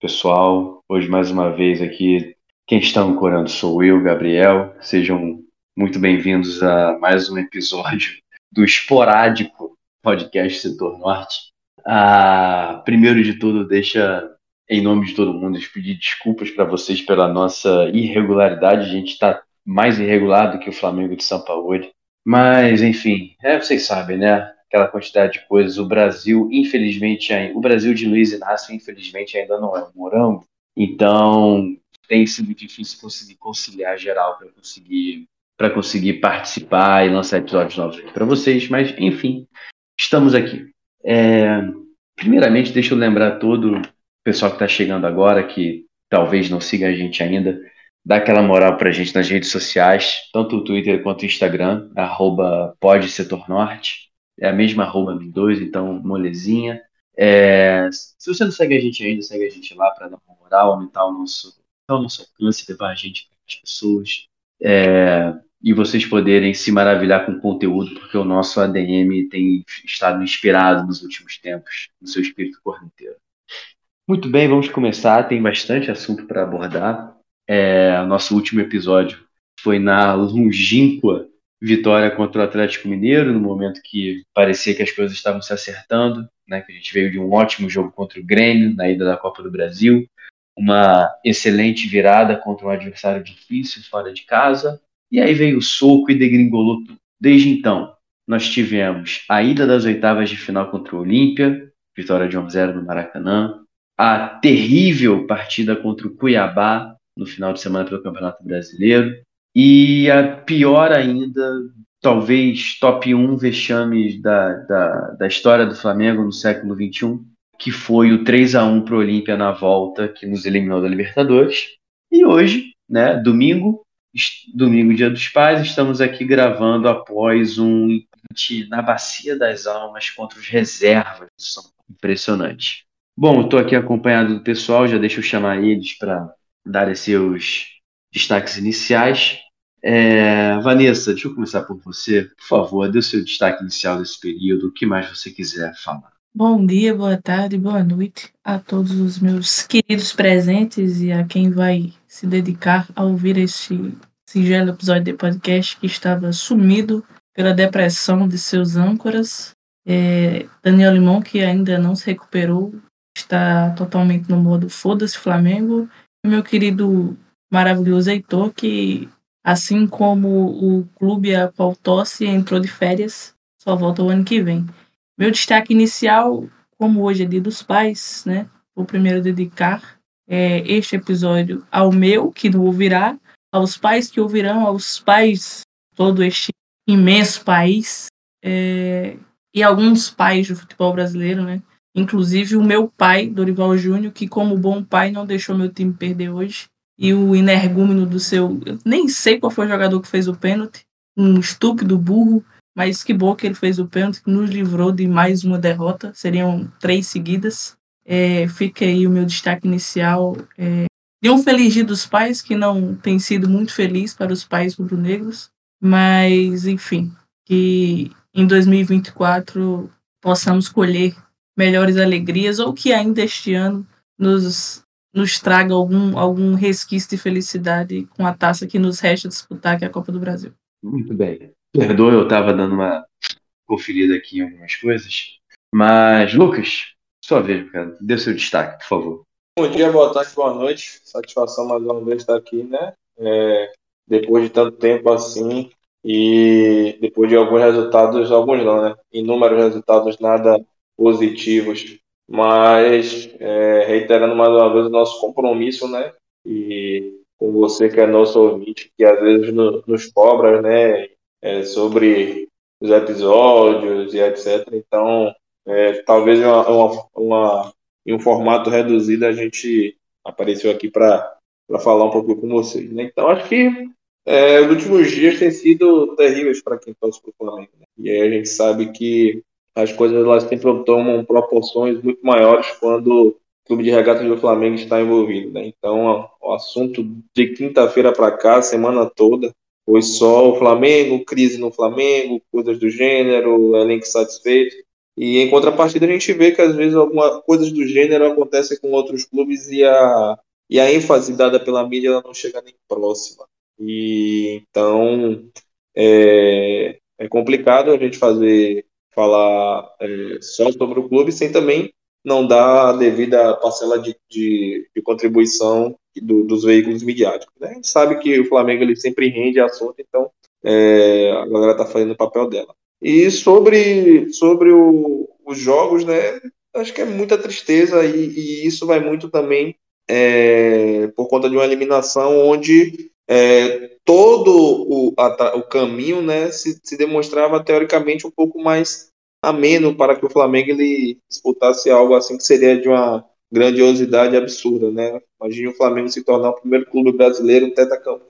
pessoal. Hoje mais uma vez aqui, quem está ancorando sou eu, Gabriel. Sejam muito bem-vindos a mais um episódio do esporádico podcast Setor Norte. Ah, primeiro de tudo, deixa em nome de todo mundo pedir desculpas para vocês pela nossa irregularidade. A gente está mais irregular do que o Flamengo de São Paulo. Mas, enfim, é, vocês sabem, né? Aquela quantidade de coisas. O Brasil, infelizmente, o Brasil de Luiz Inácio, infelizmente, ainda não é um morango. Então, tem sido difícil conseguir conciliar geral para conseguir para conseguir participar e lançar episódios novos para vocês. Mas, enfim, estamos aqui. É, primeiramente, deixa eu lembrar todo o pessoal que está chegando agora, que talvez não siga a gente ainda, dá aquela moral para a gente nas redes sociais, tanto o Twitter quanto o Instagram, arroba Norte é a mesma arroba dos dois, então molezinha. É, se você não segue a gente ainda, segue a gente lá para dar uma moral, aumentar o nosso, o nosso alcance, levar a gente para as pessoas. É, e vocês poderem se maravilhar com o conteúdo, porque o nosso ADM tem estado inspirado nos últimos tempos, no seu espírito correnteiro. Muito bem, vamos começar. Tem bastante assunto para abordar. É, nosso último episódio foi na longínqua vitória contra o Atlético Mineiro, no momento que parecia que as coisas estavam se acertando, né, que a gente veio de um ótimo jogo contra o Grêmio na ida da Copa do Brasil, uma excelente virada contra um adversário difícil fora de casa, e aí veio o soco e degringolou tudo. Desde então, nós tivemos a ida das oitavas de final contra o Olímpia, vitória de 1-0 no Maracanã, a terrível partida contra o Cuiabá no final de semana pelo Campeonato Brasileiro, e a pior ainda, talvez top 1 vexames da, da, da história do Flamengo no século XXI, que foi o 3 a 1 para o Olímpia na volta, que nos eliminou da Libertadores. E hoje, né, domingo, domingo, dia dos pais, estamos aqui gravando após um na Bacia das Almas contra os reservas São Impressionante. Bom, estou aqui acompanhado do pessoal, já deixa eu chamar eles para dar seus destaques iniciais. É, Vanessa, deixa eu começar por você. Por favor, dê o seu destaque inicial desse período, o que mais você quiser falar. Bom dia, boa tarde, boa noite a todos os meus queridos presentes e a quem vai se dedicar a ouvir este singelo episódio de podcast que estava sumido pela depressão de seus âncoras. É, Daniel Limão, que ainda não se recuperou, está totalmente no modo foda-se Flamengo. Meu querido maravilhoso Heitor, que assim como o clube a qual tosse entrou de férias, só volta o ano que vem. Meu destaque inicial, como hoje é dia dos pais, né? Vou primeiro dedicar é, este episódio ao meu, que não ouvirá, aos pais que ouvirão, aos pais todo este imenso país, é, e alguns pais do futebol brasileiro, né? Inclusive o meu pai, Dorival Júnior, que como bom pai não deixou meu time perder hoje e o energúmeno do seu. Eu nem sei qual foi o jogador que fez o pênalti, um estúpido burro, mas que bom que ele fez o pênalti, que nos livrou de mais uma derrota, seriam três seguidas. É, fica aí o meu destaque inicial. É, de um feliz dia dos pais, que não tem sido muito feliz para os pais rubro-negros, mas enfim, que em 2024 possamos colher melhores alegrias, ou que ainda este ano nos nos traga algum, algum resquício de felicidade com a taça que nos resta disputar, que é a Copa do Brasil. Muito bem. Perdoa, eu estava dando uma conferida aqui em algumas coisas. Mas, Lucas, sua vez, cara. Dê seu destaque, por favor. Bom dia, boa tarde, boa noite. Satisfação mais uma vez estar aqui, né? É, depois de tanto tempo assim e depois de alguns resultados, alguns não, né? Inúmeros resultados nada positivos mas é, reiterando mais uma vez o nosso compromisso, né? E com você que é nosso ouvinte, que às vezes no, nos cobra, né? É, sobre os episódios e etc. Então, é, talvez uma, uma, uma, em um formato reduzido a gente apareceu aqui para falar um pouco com vocês. Né? Então, acho que é, os últimos dias têm sido terríveis para quem torce para o Flamengo. Né? E aí a gente sabe que as coisas elas sempre tomam proporções muito maiores quando o clube de regatas do Flamengo está envolvido. Né? Então, o assunto de quinta-feira para cá, semana toda, foi só o Flamengo, crise no Flamengo, coisas do gênero, elenco satisfeito. E em contrapartida a gente vê que às vezes algumas coisas do gênero acontecem com outros clubes e a, e a ênfase dada pela mídia ela não chega nem próxima. E então é, é complicado a gente fazer falar é, só sobre o clube sem também não dar a devida parcela de, de, de contribuição do, dos veículos midiáticos. Né? A gente sabe que o Flamengo ele sempre rende assunto, então é, a galera está fazendo o papel dela. E sobre, sobre o, os jogos, né? Acho que é muita tristeza e, e isso vai muito também é, por conta de uma eliminação onde é, todo o, a, o caminho né, se, se, demonstrava teoricamente um pouco mais ameno para que o Flamengo ele disputasse algo assim que seria de uma grandiosidade absurda, né? Imagine o Flamengo se tornar o primeiro clube brasileiro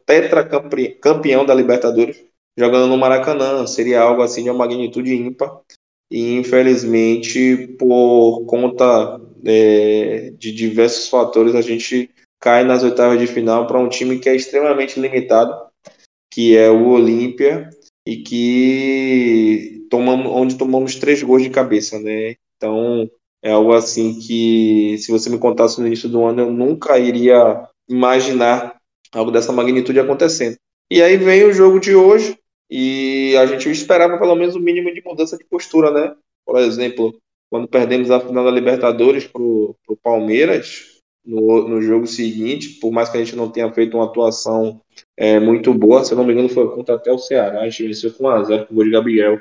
tetracampeão da Libertadores jogando no Maracanã. Seria algo assim de uma magnitude ímpar. E infelizmente, por conta é, de diversos fatores, a gente cai nas oitavas de final para um time que é extremamente limitado, que é o Olímpia, e que tomamos, onde tomamos três gols de cabeça, né? Então é algo assim que, se você me contasse no início do ano, eu nunca iria imaginar algo dessa magnitude acontecendo. E aí vem o jogo de hoje, e a gente esperava pelo menos o mínimo de mudança de postura, né? Por exemplo, quando perdemos a final da Libertadores para o Palmeiras, no, no jogo seguinte, por mais que a gente não tenha feito uma atuação é, muito boa, se eu não me engano foi contra até o Ceará, a gente venceu com 1x0 com o gol de Gabriel.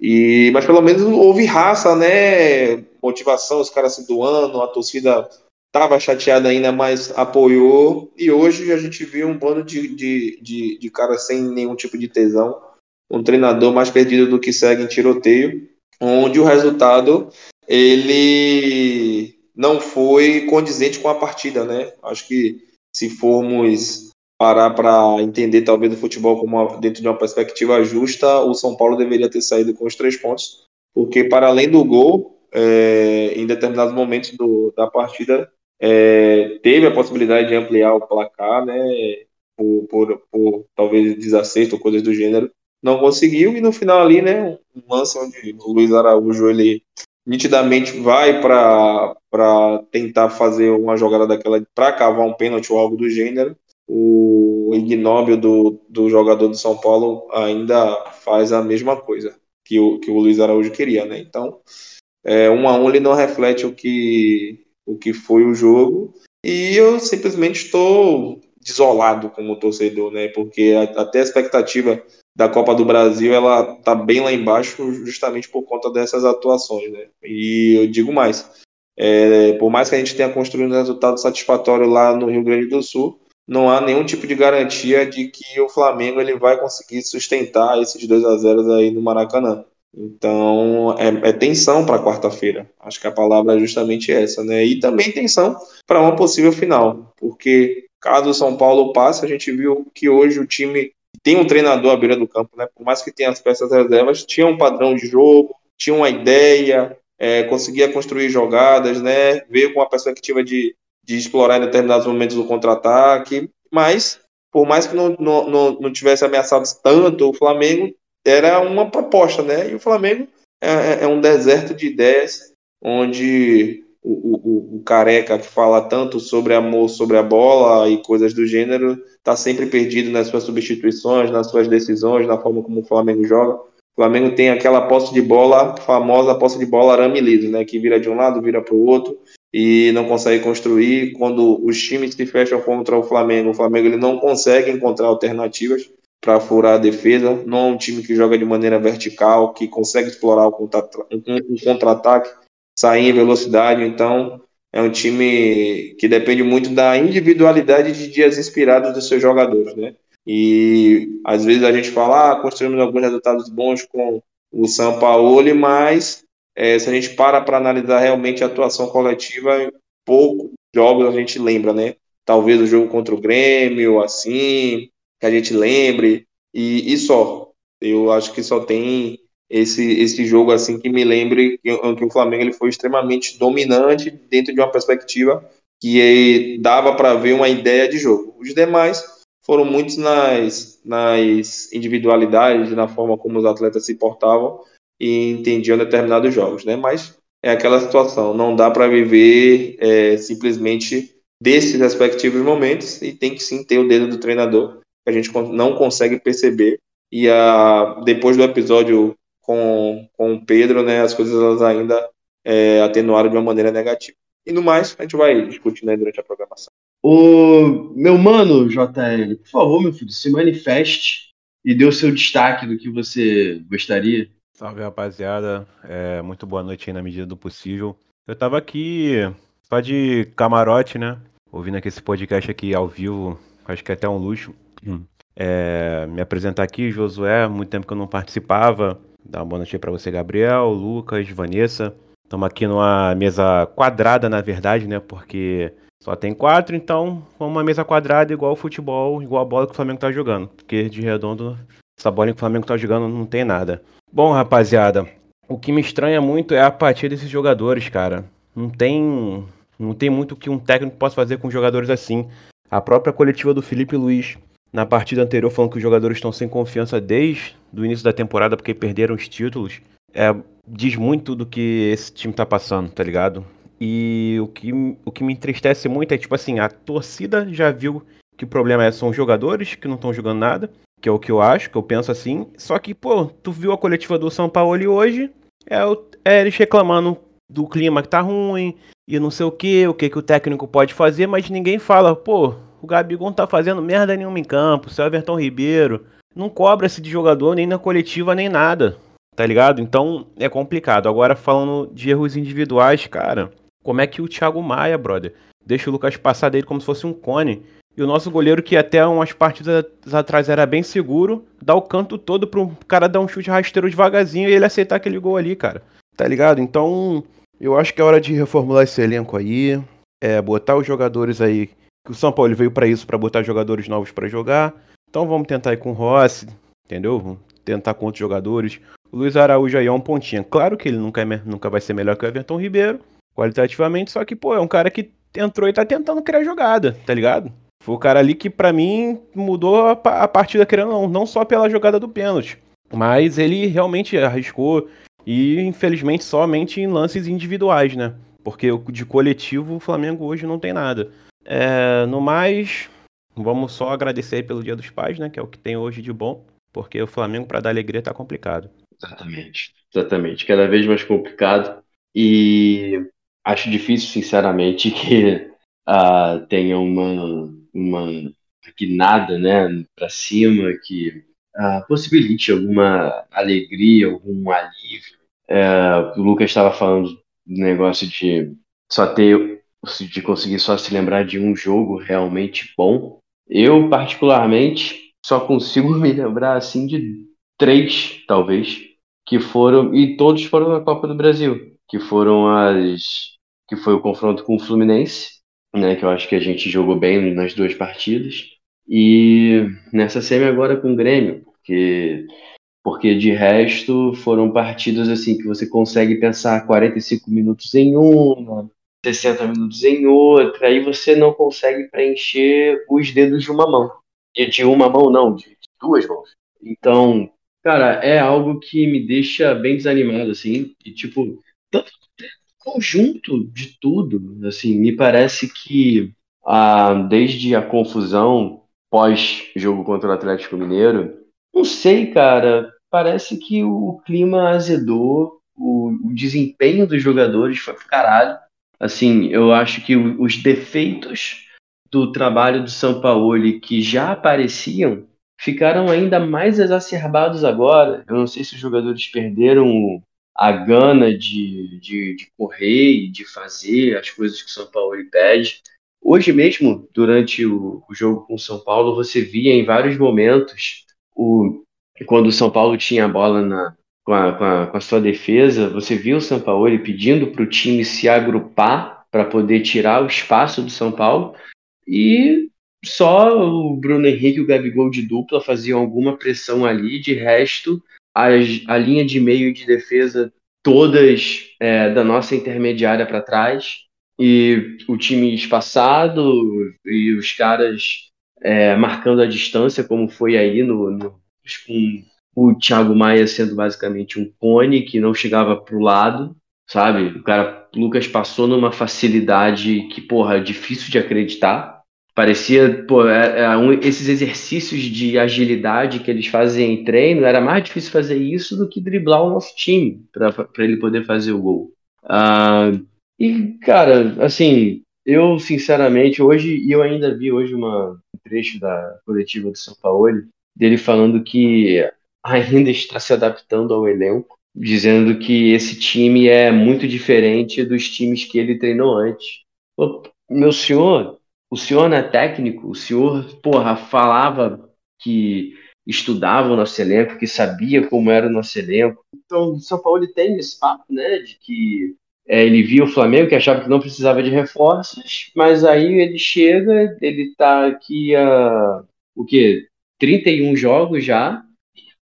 E, mas pelo menos houve raça, né? Motivação, os caras se doando, a torcida estava chateada ainda, mas apoiou. E hoje a gente viu um bando de, de, de, de caras sem nenhum tipo de tesão um treinador mais perdido do que segue em tiroteio, onde o resultado ele não foi condizente com a partida, né? Acho que se formos parar para entender talvez o futebol uma, dentro de uma perspectiva justa, o São Paulo deveria ter saído com os três pontos, porque para além do gol, é, em determinados momentos do, da partida, é, teve a possibilidade de ampliar o placar, né? Por, por, por talvez desacerto ou coisas do gênero, não conseguiu, e no final ali, né, um lance onde o Luiz Araújo, ele nitidamente vai para tentar fazer uma jogada daquela para cavar um pênalti ou algo do gênero, o ignóbil do, do jogador do São Paulo ainda faz a mesma coisa que o, que o Luiz Araújo queria, né? Então, é, um a um ele não reflete o que, o que foi o jogo, e eu simplesmente estou desolado como torcedor, né? Porque até a expectativa da Copa do Brasil ela tá bem lá embaixo justamente por conta dessas atuações, né? E eu digo mais, é, por mais que a gente tenha construído um resultado satisfatório lá no Rio Grande do Sul, não há nenhum tipo de garantia de que o Flamengo ele vai conseguir sustentar esses 2 a 0 aí no Maracanã. Então é, é tensão para quarta-feira. Acho que a palavra é justamente essa, né? E também tensão para uma possível final, porque caso o São Paulo passe, a gente viu que hoje o time tem um treinador à beira do campo, né? Por mais que tenha as peças reservas, tinha um padrão de jogo, tinha uma ideia, é, conseguia construir jogadas, né? Veio com a perspectiva de, de explorar em determinados momentos o contra-ataque, mas por mais que não, não, não, tivesse ameaçado tanto o Flamengo, era uma proposta, né? E o Flamengo é, é, é um deserto de ideias, onde o, o, o, careca que fala tanto sobre amor sobre a bola e coisas do gênero está sempre perdido nas suas substituições, nas suas decisões, na forma como o Flamengo joga. O Flamengo tem aquela posse de bola, famosa posse de bola arame liso, né, que vira de um lado, vira para o outro e não consegue construir. Quando os times se fecham contra o Flamengo, o Flamengo ele não consegue encontrar alternativas para furar a defesa. Não é um time que joga de maneira vertical, que consegue explorar o contra-ataque sair em velocidade. Então, é um time que depende muito da individualidade de dias inspirados dos seus jogadores, né? E às vezes a gente fala, ah, construímos alguns resultados bons com o São Paulo, mas é, se a gente para para analisar realmente a atuação coletiva, pouco jogos a gente lembra, né? Talvez o jogo contra o Grêmio, assim, que a gente lembre, e, e só. Eu acho que só tem esse, esse jogo assim que me lembre que, que o Flamengo ele foi extremamente dominante dentro de uma perspectiva que dava para ver uma ideia de jogo. Os demais foram muitos nas, nas individualidades, na forma como os atletas se portavam e entendiam determinados jogos, né? Mas é aquela situação, não dá para viver é, simplesmente desses respectivos momentos e tem que sim ter o dedo do treinador que a gente não consegue perceber e a, depois do episódio com, com o Pedro, né, as coisas elas ainda é, atenuaram de uma maneira negativa. E no mais, a gente vai discutindo aí durante a programação. O meu mano, JL, por favor, meu filho, se manifeste e dê o seu destaque do que você gostaria. Salve, rapaziada. É, muito boa noite aí na medida do possível. Eu tava aqui só de camarote, né? Ouvindo aqui esse podcast aqui ao vivo, acho que é até um luxo. Hum. É, me apresentar aqui, Josué, muito tempo que eu não participava. Dar uma boa noite pra você, Gabriel, Lucas, Vanessa. Estamos aqui numa mesa quadrada, na verdade, né? Porque só tem quatro, então uma mesa quadrada igual o futebol, igual a bola que o Flamengo tá jogando. Porque de redondo, essa bola que o Flamengo tá jogando não tem nada. Bom, rapaziada, o que me estranha muito é a apatia desses jogadores, cara. Não tem, não tem muito que um técnico possa fazer com jogadores assim. A própria coletiva do Felipe Luiz na partida anterior falando que os jogadores estão sem confiança desde o início da temporada porque perderam os títulos. É, diz muito do que esse time tá passando, tá ligado? E o que, o que me entristece muito é, tipo assim, a torcida já viu que o problema é, são os jogadores que não estão jogando nada que é o que eu acho, que eu penso assim. Só que, pô, tu viu a coletiva do São Paulo hoje, é, é eles reclamando do clima que tá ruim e não sei o que, o que, que o técnico pode fazer, mas ninguém fala, pô, o Gabigol não tá fazendo merda nenhuma em campo, o Everton Ribeiro não cobra-se de jogador nem na coletiva nem nada, tá ligado? Então é complicado. Agora falando de erros individuais, cara, como é que o Thiago Maia, brother, deixa o Lucas passar dele como se fosse um cone? E o nosso goleiro, que até umas partidas atrás era bem seguro, dá o canto todo pro cara dar um chute rasteiro devagarzinho e ele aceitar aquele gol ali, cara. Tá ligado? Então, eu acho que é hora de reformular esse elenco aí. É, botar os jogadores aí. Que o São Paulo veio para isso, para botar jogadores novos para jogar. Então vamos tentar ir com o Rossi, entendeu? Vamos tentar com outros jogadores. O Luiz Araújo aí é um pontinha. Claro que ele nunca, é, nunca vai ser melhor que o Everton Ribeiro, qualitativamente, só que, pô, é um cara que entrou e tá tentando criar jogada, tá ligado? Foi o cara ali que, para mim, mudou a, a partida, querendo não, não só pela jogada do pênalti, mas ele realmente arriscou e, infelizmente, somente em lances individuais, né? Porque de coletivo o Flamengo hoje não tem nada. É, no mais, vamos só agradecer pelo Dia dos Pais, né? Que é o que tem hoje de bom, porque o Flamengo, para dar alegria, tá complicado. Exatamente, exatamente. Cada vez mais complicado. E acho difícil, sinceramente, que uh, tenha uma, uma guinada né, para cima que uh, possibilite alguma alegria, algum alívio. Uh, o Lucas estava falando do negócio de só ter, de conseguir só se lembrar de um jogo realmente bom. Eu, particularmente, só consigo me lembrar assim de três, talvez, que foram, e todos foram na Copa do Brasil, que foram as. que foi o confronto com o Fluminense né, que eu acho que a gente jogou bem nas duas partidas. E nessa semi agora com o Grêmio, porque porque de resto foram partidas assim que você consegue pensar 45 minutos em uma, 60 minutos em outra, aí você não consegue preencher os dedos de uma mão. E de uma mão não, de duas mãos. Então, cara, é algo que me deixa bem desanimado assim, e tipo, tanto conjunto de tudo, assim, me parece que ah, desde a confusão pós-jogo contra o Atlético Mineiro, não sei, cara, parece que o clima azedou, o, o desempenho dos jogadores foi pro caralho. Assim, eu acho que os defeitos do trabalho do São Paulo que já apareciam ficaram ainda mais exacerbados agora. Eu não sei se os jogadores perderam a gana de, de, de correr e de fazer as coisas que o São Paulo pede. Hoje mesmo, durante o, o jogo com o São Paulo, você via em vários momentos o, quando o São Paulo tinha a bola na, com, a, com, a, com a sua defesa, você via o São Paulo pedindo para o time se agrupar para poder tirar o espaço do São Paulo? E só o Bruno Henrique e o Gabigol de dupla faziam alguma pressão ali, de resto a, a linha de meio e de defesa todas é, da nossa intermediária para trás e o time espaçado e os caras é, marcando a distância, como foi aí no, no o Thiago Maia sendo basicamente um cone que não chegava para o lado, sabe? O cara, o Lucas passou numa facilidade que, porra, é difícil de acreditar. Parecia, pô, é, é um, esses exercícios de agilidade que eles fazem em treino, era mais difícil fazer isso do que driblar o nosso time para ele poder fazer o gol. Uh, e, cara, assim, eu sinceramente, hoje, e eu ainda vi hoje uma, um trecho da coletiva do São Paulo, dele falando que ainda está se adaptando ao elenco, dizendo que esse time é muito diferente dos times que ele treinou antes. Meu senhor, o senhor não é técnico, o senhor, porra, falava que estudava o nosso elenco, que sabia como era o nosso elenco. Então, o São Paulo tem esse papo, né, de que é, ele via o Flamengo, que achava que não precisava de reforços, mas aí ele chega, ele tá aqui a, o quê? 31 jogos já,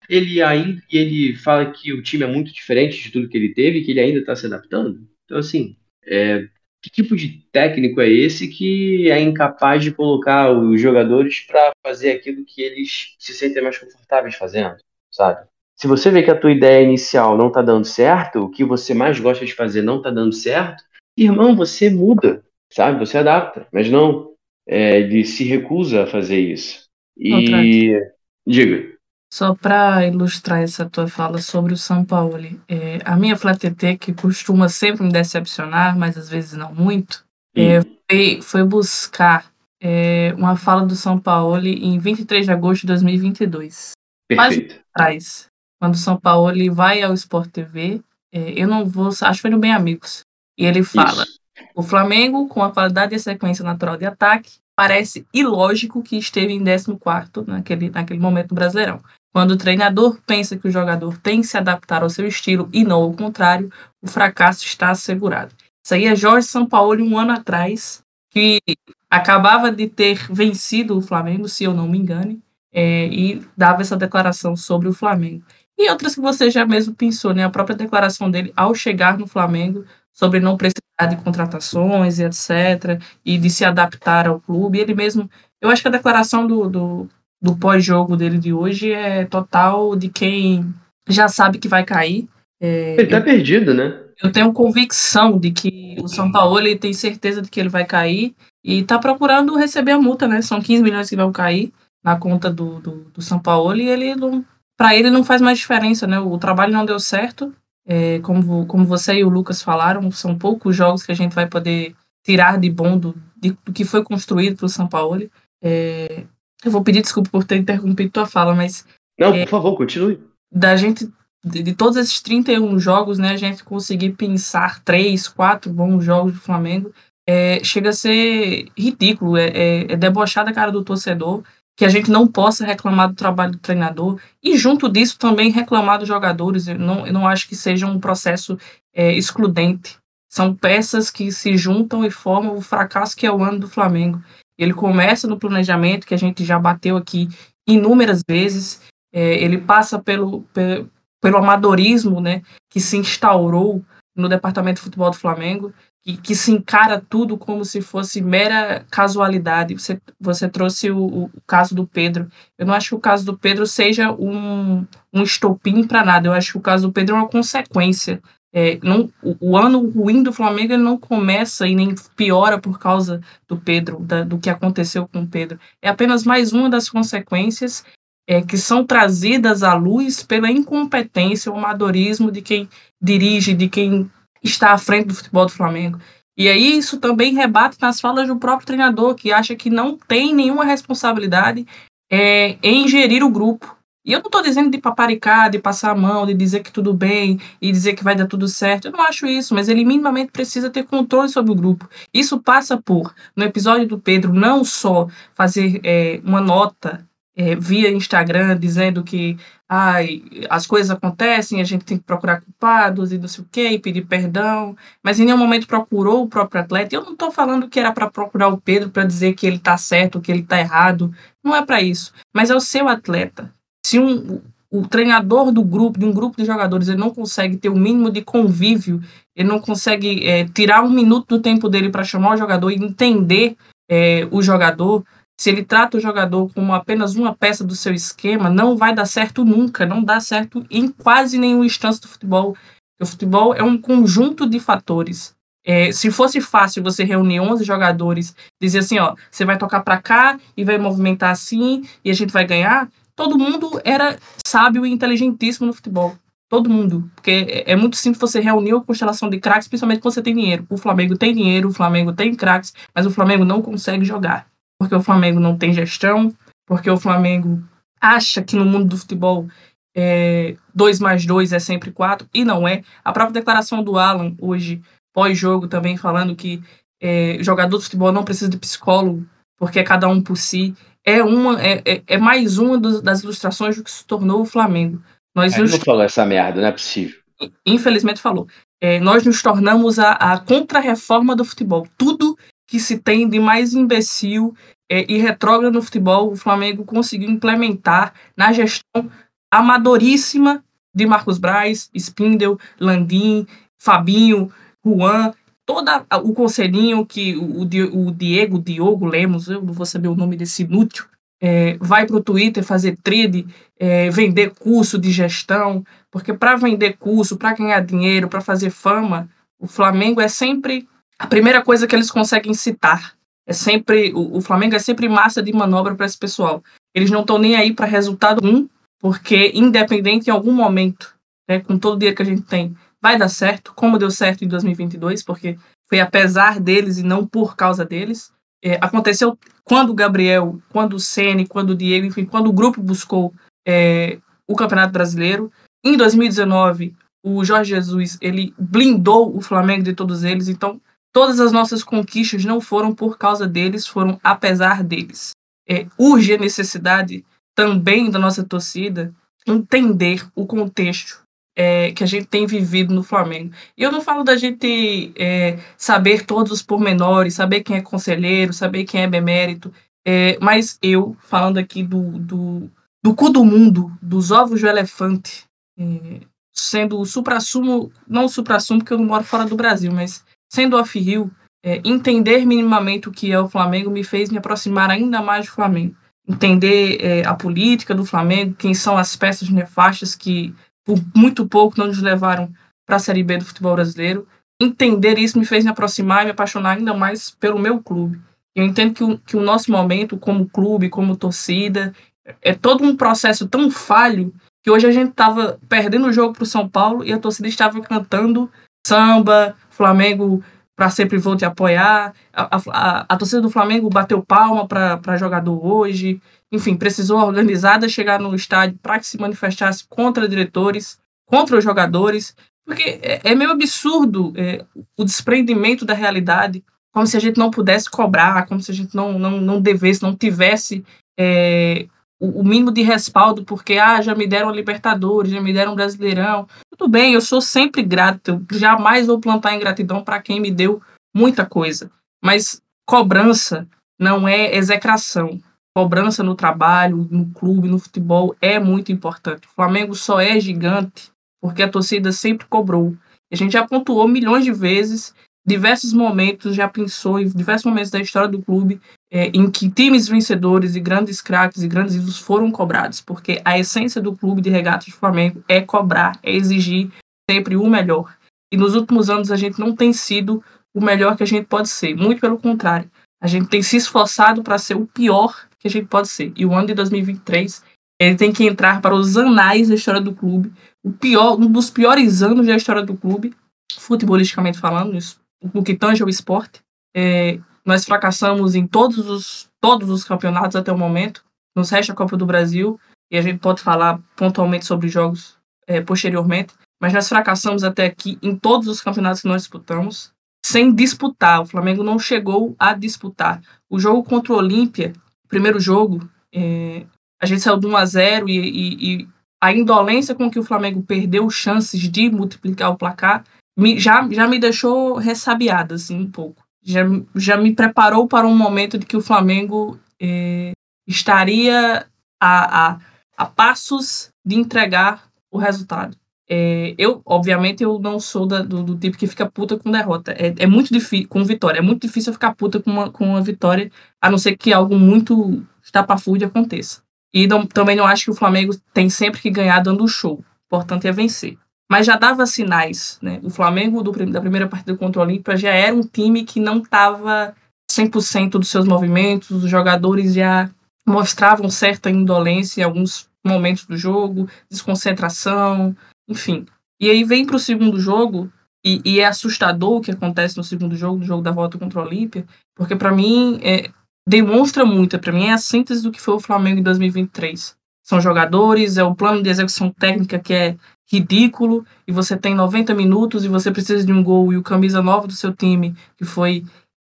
ele ainda ele fala que o time é muito diferente de tudo que ele teve, que ele ainda está se adaptando. Então, assim, é, que tipo de técnico é esse que é incapaz de colocar os jogadores para fazer aquilo que eles se sentem mais confortáveis fazendo, sabe? Se você vê que a tua ideia inicial não está dando certo, o que você mais gosta de fazer não está dando certo, irmão, você muda, sabe? Você adapta, mas não, é, ele se recusa a fazer isso. E diga. Só para ilustrar essa tua fala sobre o São Paulo, é, a minha FlaTT, que costuma sempre me decepcionar, mas às vezes não muito, é, foi, foi, buscar é, uma fala do São Paulo em 23 de agosto de 2022. Perfeito. atrás, quando o São Paulo vai ao Sport TV, é, eu não vou, acho que foi no Bem Amigos, e ele fala: Isso. o Flamengo, com a qualidade e a sequência natural de ataque, parece ilógico que esteve em 14 naquele, naquele momento no Brasileirão. Quando o treinador pensa que o jogador tem que se adaptar ao seu estilo e não ao contrário, o fracasso está assegurado. Isso aí é Jorge Sampaoli um ano atrás, que acabava de ter vencido o Flamengo, se eu não me engane, é, e dava essa declaração sobre o Flamengo. E outras que você já mesmo pensou, né? A própria declaração dele ao chegar no Flamengo sobre não precisar de contratações e etc. E de se adaptar ao clube. Ele mesmo. Eu acho que a declaração do, do, do pós-jogo dele de hoje é total de quem já sabe que vai cair. É, ele tá eu, perdido, né? Eu tenho convicção de que o São Paulo ele tem certeza de que ele vai cair e tá procurando receber a multa, né? São 15 milhões que vão cair na conta do, do, do São Paulo e ele não. Para ele não faz mais diferença, né? O trabalho não deu certo. É, como, como você e o Lucas falaram, são poucos jogos que a gente vai poder tirar de bom do, de, do que foi construído para o São Paulo. É, eu vou pedir desculpa por ter interrompido tua fala, mas. Não, é, por favor, continue. Da gente, de, de, todos esses 31 jogos, né, a gente conseguir pensar três, quatro bons jogos do Flamengo, é, chega a ser ridículo, é, é, é debochar da cara do torcedor que a gente não possa reclamar do trabalho do treinador e, junto disso, também reclamar dos jogadores. Eu não, eu não acho que seja um processo é, excludente. São peças que se juntam e formam o fracasso que é o ano do Flamengo. Ele começa no planejamento, que a gente já bateu aqui inúmeras vezes. É, ele passa pelo, pelo, pelo amadorismo né, que se instaurou no departamento de futebol do Flamengo, que, se encara tudo como se fosse mera casualidade. Você, você trouxe o, o caso do Pedro. Eu não acho que o caso do Pedro seja um, um estopim para nada. Eu acho que o caso do Pedro é uma consequência é, não, o, o, ano ruim do Flamengo ele não começa e nem piora por causa do Pedro, da, do que aconteceu com o Pedro. É apenas mais uma das consequências é, que são trazidas à luz pela incompetência, o amadorismo de quem dirige, de quem está à frente do futebol do Flamengo. E aí isso também rebate nas falas do próprio treinador, que acha que não tem nenhuma responsabilidade é, em gerir o grupo. E eu não estou dizendo de paparicar, de passar a mão, de dizer que tudo bem e dizer que vai dar tudo certo. Eu não acho isso, mas ele minimamente precisa ter controle sobre o grupo. Isso passa por, no episódio do Pedro, não só fazer é, uma nota é, via Instagram dizendo que ai, as coisas acontecem, a gente tem que procurar culpados e não sei o quê, e pedir perdão, mas em nenhum momento procurou o próprio atleta. Eu não estou falando que era para procurar o Pedro para dizer que ele está certo, que ele está errado, não é para isso, mas é o seu atleta. Se um, o treinador do grupo, de um grupo de jogadores, ele não consegue ter o mínimo de convívio, ele não consegue é, tirar um minuto do tempo dele para chamar o jogador e entender é, o jogador, se ele trata o jogador como apenas uma peça do seu esquema, não vai dar certo nunca, não dá certo em quase nenhum instante do futebol. O futebol é um conjunto de fatores. É, se fosse fácil você reunir 11 jogadores, dizer assim, ó, você vai tocar para cá e vai movimentar assim e a gente vai ganhar, todo mundo era sábio e inteligentíssimo no futebol. Todo mundo. Porque é, é muito simples você reunir uma constelação de craques, principalmente quando você tem dinheiro. O Flamengo tem dinheiro, o Flamengo tem craques, mas o Flamengo não consegue jogar porque o Flamengo não tem gestão, porque o Flamengo acha que no mundo do futebol é, 2 mais 2 é sempre 4, e não é. A própria declaração do Alan hoje, pós-jogo, também falando que é, jogador de futebol não precisa de psicólogo, porque é cada um por si, é, uma, é, é, é mais uma dos, das ilustrações do que se tornou o Flamengo. Nós Ele nos... não falou essa merda, não é possível. Infelizmente falou. É, nós nos tornamos a, a contra-reforma do futebol. Tudo que se tem de mais imbecil é, e retrógrado no futebol, o Flamengo conseguiu implementar na gestão amadoríssima de Marcos Braz, Spindel, Landim, Fabinho, Juan, todo o conselhinho que o, o Diego, Diogo Lemos, eu não vou saber o nome desse inútil, é, vai para o Twitter fazer trade, é, vender curso de gestão, porque para vender curso, para ganhar dinheiro, para fazer fama, o Flamengo é sempre a primeira coisa que eles conseguem citar é sempre o, o Flamengo é sempre massa de manobra para esse pessoal. Eles não estão nem aí para resultado um, porque independente em algum momento, né, com todo o dinheiro que a gente tem, vai dar certo, como deu certo em 2022, porque foi apesar deles e não por causa deles. É, aconteceu quando o Gabriel, quando o Ceni, quando o Diego, enfim, quando o grupo buscou é, o Campeonato Brasileiro. Em 2019, o Jorge Jesus ele blindou o Flamengo de todos eles, então Todas as nossas conquistas não foram por causa deles, foram apesar deles. É, urge a necessidade também da nossa torcida entender o contexto é, que a gente tem vivido no Flamengo. E eu não falo da gente é, saber todos os pormenores, saber quem é conselheiro, saber quem é bemérito, é, mas eu, falando aqui do, do, do cu do mundo, dos ovos do elefante, é, sendo o supra-sumo, não o supra-sumo porque eu não moro fora do Brasil, mas sendo off-Rio, é, entender minimamente o que é o Flamengo me fez me aproximar ainda mais do Flamengo. Entender é, a política do Flamengo, quem são as peças nefastas que por muito pouco não nos levaram para a Série B do futebol brasileiro. Entender isso me fez me aproximar e me apaixonar ainda mais pelo meu clube. Eu entendo que o, que o nosso momento como clube, como torcida, é todo um processo tão falho que hoje a gente estava perdendo o jogo para o São Paulo e a torcida estava cantando samba, Flamengo para sempre vou te apoiar. A, a, a, torcida do Flamengo bateu palma para jogador hoje. Enfim, precisou organizada chegar no estádio para que se manifestasse contra diretores, contra os jogadores, porque é, é meio absurdo é, o desprendimento da realidade, como se a gente não pudesse cobrar, como se a gente não, não, não devesse, não tivesse é, o, mínimo de respaldo, porque ah, já me deram Libertadores, já me deram um Brasileirão. Tudo bem, eu sou sempre grato, eu jamais vou plantar ingratidão para quem me deu muita coisa. Mas cobrança não é execração. Cobrança no trabalho, no clube, no futebol é muito importante. O Flamengo só é gigante porque a torcida sempre cobrou. A gente já pontuou milhões de vezes diversos momentos, já pensou em diversos momentos da história do clube é, em que times vencedores e grandes craques e grandes ídolos foram cobrados, porque a essência do clube de regatas do Flamengo é cobrar, é exigir sempre o melhor. E nos últimos anos a gente não tem sido o melhor que a gente pode ser, muito pelo contrário. A gente tem se esforçado para ser o pior que a gente pode ser. E o ano de 2023 ele tem que entrar para os anais da história do clube, o pior, um dos piores anos da história do clube, futebolisticamente falando, isso no que tange ao esporte. É, nós fracassamos em todos os, todos os campeonatos até o momento. Nos resta a Copa do Brasil, e a gente pode falar pontualmente sobre jogos é, posteriormente. Mas nós fracassamos até aqui em todos os campeonatos que nós disputamos, sem disputar. O Flamengo não chegou a disputar. O jogo contra o Olímpia, primeiro jogo, é, a gente saiu do 1 a 0 e, e, e a indolência com que o Flamengo perdeu chances de multiplicar o placar me, já, já me deixou ressabiada, assim, um pouco. Já, já me preparou para um momento de que o Flamengo é, estaria a, a, a passos de entregar o resultado. É, eu, obviamente, eu não sou da, do, do, tipo que fica puta com derrota. É, é muito difícil, com vitória. É muito difícil eu ficar puta com uma, com uma vitória, a não ser que algo muito estapafúrdio aconteça. E não, também não acho que o Flamengo tem sempre que ganhar dando show. O importante é vencer. Mas já dava sinais, né? O Flamengo do, da primeira partida contra o Olímpia já era um time que não estava 100% dos seus movimentos, os jogadores já mostravam certa indolência em alguns momentos do jogo, desconcentração, enfim. E aí vem para o segundo jogo, e, e, é assustador o que acontece no segundo jogo, no jogo da volta contra o Olímpia, porque para mim é, demonstra muito, para mim é a síntese do que foi o Flamengo em 2023. São jogadores, é o plano de execução técnica que é ridículo, e você tem 90 minutos e você precisa de um gol, e o camisa nova do seu time, que foi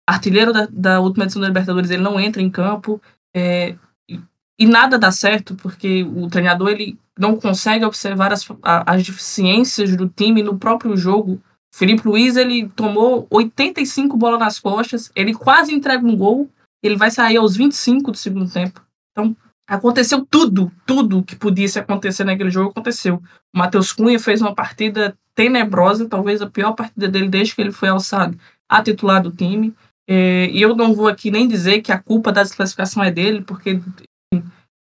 artilheiro da, da última edição da Libertadores, ele não entra em campo, é, e nada dá certo, porque o treinador ele não consegue observar as, as deficiências do time no próprio jogo. Felipe Luiz ele tomou 85 bolas nas costas, ele quase entrega um gol, ele vai sair aos 25 do segundo tempo. Então, aconteceu tudo, tudo que podia acontecer naquele jogo aconteceu. O Matheus Cunha fez uma partida tenebrosa, talvez a pior partida dele desde que ele foi alçado a titular do time. É, e eu não vou aqui nem dizer que a culpa da desclassificação é dele, porque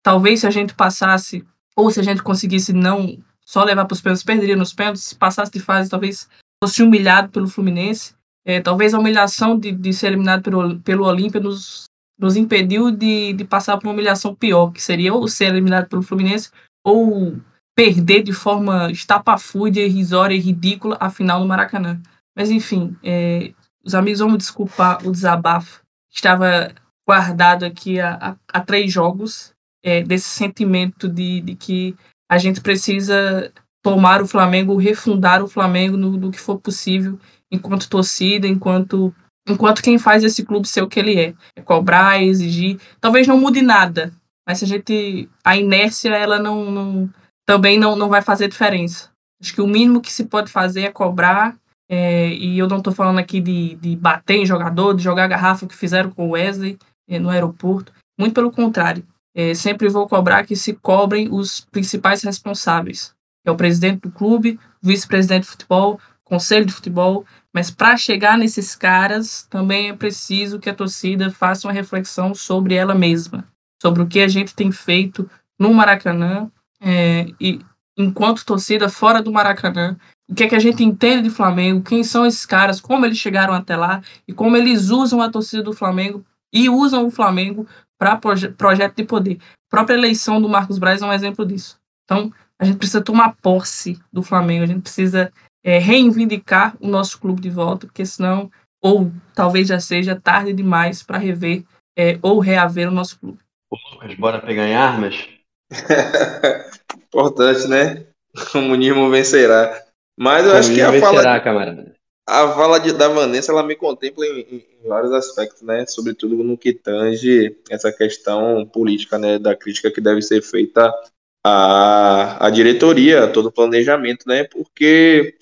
talvez se a gente passasse, ou se a gente conseguisse não só levar para os pênaltis, perderia nos pênaltis, se passasse de fase, talvez fosse humilhado pelo Fluminense. É, talvez a humilhação de, de ser eliminado pelo, pelo Olímpia nos, nos impediu de, de passar por uma humilhação pior, que seria ou ser eliminado pelo Fluminense ou perder de forma estapafúrdia, irrisória e ridícula a final no Maracanã. Mas enfim, é, os amigos vão me desculpar o desabafo. Estava guardado aqui há, há, três jogos, é, desse sentimento de, de que a gente precisa tomar o Flamengo, refundar o Flamengo no, no que for possível, enquanto torcida, enquanto enquanto quem faz esse clube ser o que ele é. É cobrar, exigir. Talvez não mude nada, mas se a gente. A inércia, ela não, não também não, não vai fazer diferença. Acho que o mínimo que se pode fazer é cobrar. É, e eu não estou falando aqui de, de bater em jogador, de jogar garrafa que fizeram com o Wesley é, no aeroporto. Muito pelo contrário. É, sempre vou cobrar que se cobrem os principais responsáveis. É o presidente do clube, vice-presidente de futebol, conselho de futebol, mas para chegar nesses caras também é preciso que a torcida faça uma reflexão sobre ela mesma, sobre o que a gente tem feito no Maracanã é, e enquanto torcida fora do Maracanã, o que é que a gente entende de Flamengo, quem são esses caras, como eles chegaram até lá e como eles usam a torcida do Flamengo e usam o Flamengo para proje projeto de poder. A própria eleição do Marcos Braz é um exemplo disso. Então, a gente precisa tomar posse do Flamengo, a gente precisa é, reivindicar o nosso clube de volta, porque senão, ou talvez já seja tarde demais para rever é, ou reaver o nosso clube. Ô, Lucas, bora pegar em armas? Importante, né? O comunismo vencerá. Mas eu o acho que a vencerá, fala, camarada. a fala de, da Vanessa ela me contempla em, em, vários aspectos, né? Sobretudo no que tange essa questão política, né? Da crítica que deve ser feita à, à diretoria, a todo o planejamento, né? Porque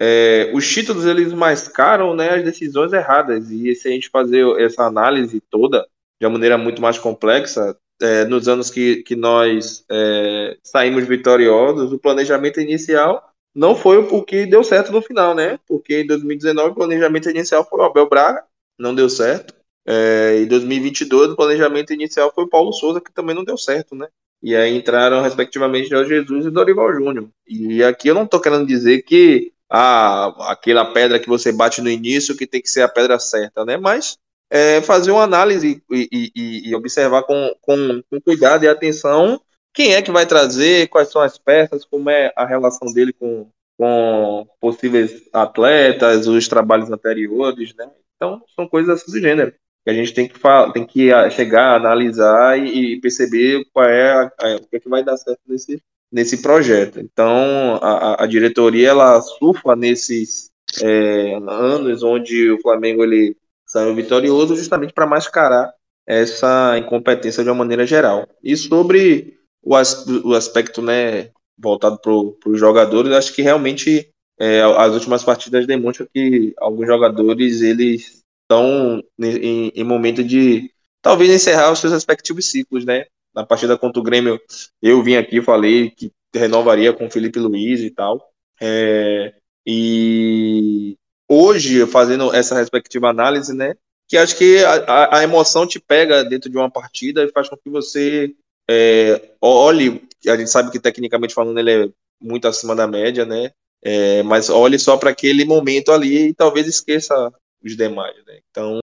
é, os títulos eles mascaram né, as decisões erradas. E se a gente fazer essa análise toda de uma maneira muito mais complexa, é, nos anos que, que nós é, saímos vitoriosos, o planejamento inicial não foi o que deu certo no final, né? Porque em 2019 o planejamento inicial foi o Abel Braga, não deu certo. É, em 2022 o planejamento inicial foi o Paulo Souza, que também não deu certo, né? E aí entraram respectivamente Jorge Jesus e Dorival Júnior. E aqui eu não estou querendo dizer que ah, aquela pedra que você bate no início que tem que ser a pedra certa, né? Mas é, fazer uma análise e, e, e observar com, com, com, cuidado e atenção quem é que vai trazer, quais são as peças, como é a relação dele com, com possíveis atletas, os trabalhos anteriores, né? Então, são coisas assim do gênero que a gente tem que, tem que ah, chegar, analisar e, perceber qual é a, a, o que, é que vai dar certo nesse, nesse projeto. Então, a, a diretoria ela surfa nesses é, anos onde o Flamengo ele saiu vitorioso justamente para mascarar essa incompetência de uma maneira geral. E sobre o, as, o aspecto né, voltado para os jogadores, acho que realmente é, as últimas partidas demonstram que alguns jogadores eles estão em, em momento de talvez encerrar os seus respectivos ciclos, né? Na partida contra o Grêmio, eu vim aqui falei que renovaria com o Felipe Luiz e tal. É, e hoje, fazendo essa respectiva análise, né? Que acho que a, a, emoção te pega dentro de uma partida e faz com que você é, olhe. A gente sabe que tecnicamente falando ele é muito acima da média, né? É, mas olhe só para aquele momento ali e talvez esqueça os demais, né? Então,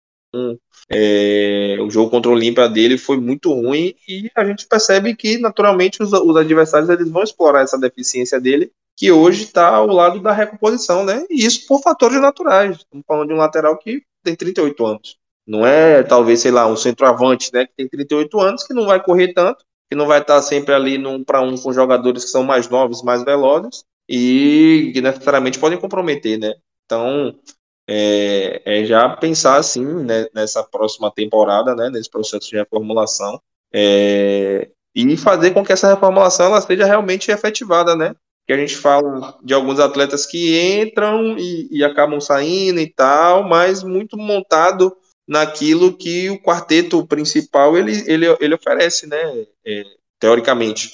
é, o jogo contra o Olímpia dele foi muito ruim e a gente percebe que, naturalmente, os, os adversários eles vão explorar essa deficiência dele, que hoje está ao lado da recomposição, né? E isso por fatores naturais. Estamos falando de um lateral que tem 38 anos. Não é, talvez, sei lá, um centroavante, né, que tem 38 anos, que não vai correr tanto, que não vai estar sempre ali num para um com jogadores que são mais novos, mais velozes e que necessariamente podem comprometer, né? Então, é, é já pensar assim né, nessa próxima temporada, né, nesse processo de reformulação, é, e fazer com que essa reformulação ela seja realmente efetivada, né? Que a gente fala de alguns atletas que entram e, e acabam saindo e tal, mas muito montado naquilo que o quarteto principal ele, ele, ele oferece, né? É, teoricamente.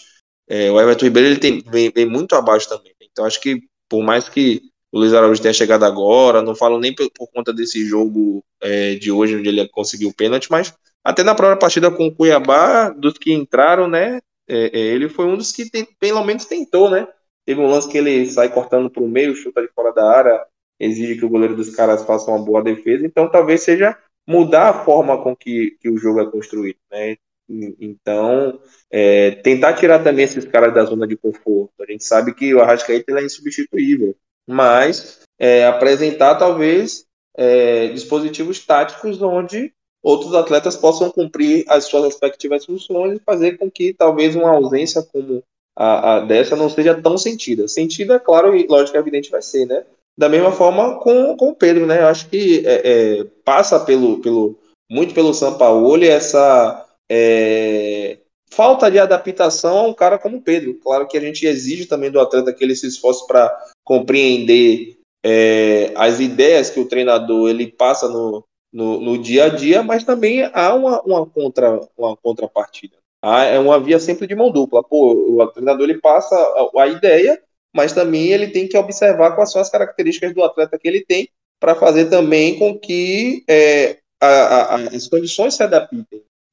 É, o Everton Ribeiro ele tem, vem, vem, muito abaixo também. Então acho que por mais que o Luiz Araújo tenha chegado agora, não falo nem por, por conta desse jogo é, de hoje, onde ele conseguiu o pênalti, mas até na própria partida com o Cuiabá, dos que entraram, né, é, é, ele foi um dos que tem, pelo menos tentou, né, teve um lance que ele sai cortando para o meio, chuta de fora da área, exige que o goleiro dos caras faça uma boa defesa, então talvez seja mudar a forma com que, que o jogo é construído, né, então, é, tentar tirar também esses caras da zona de conforto. A gente sabe que o Arrascaeta é insubstituível mas é, apresentar talvez é, dispositivos táticos onde outros atletas possam cumprir as suas respectivas funções e fazer com que talvez uma ausência como a, a dessa não seja tão sentida. Sentida, claro, e lógico, evidente vai ser, né? Da mesma forma com, com o Pedro, né? Eu acho que é, é, passa pelo, pelo muito pelo Sampaoli essa é, falta de adaptação a um cara como o Pedro. Claro que a gente exige também do atleta que ele se esforce para compreender é, as ideias que o treinador ele passa no, no, no, dia a dia, mas também há uma, uma, contra, uma contrapartida. É uma via sempre de mão dupla. Pô, o treinador ele passa a, a ideia, mas também ele tem que observar quais são as características do atleta que ele tem para fazer também com que é, a, a, as condições se adaptem.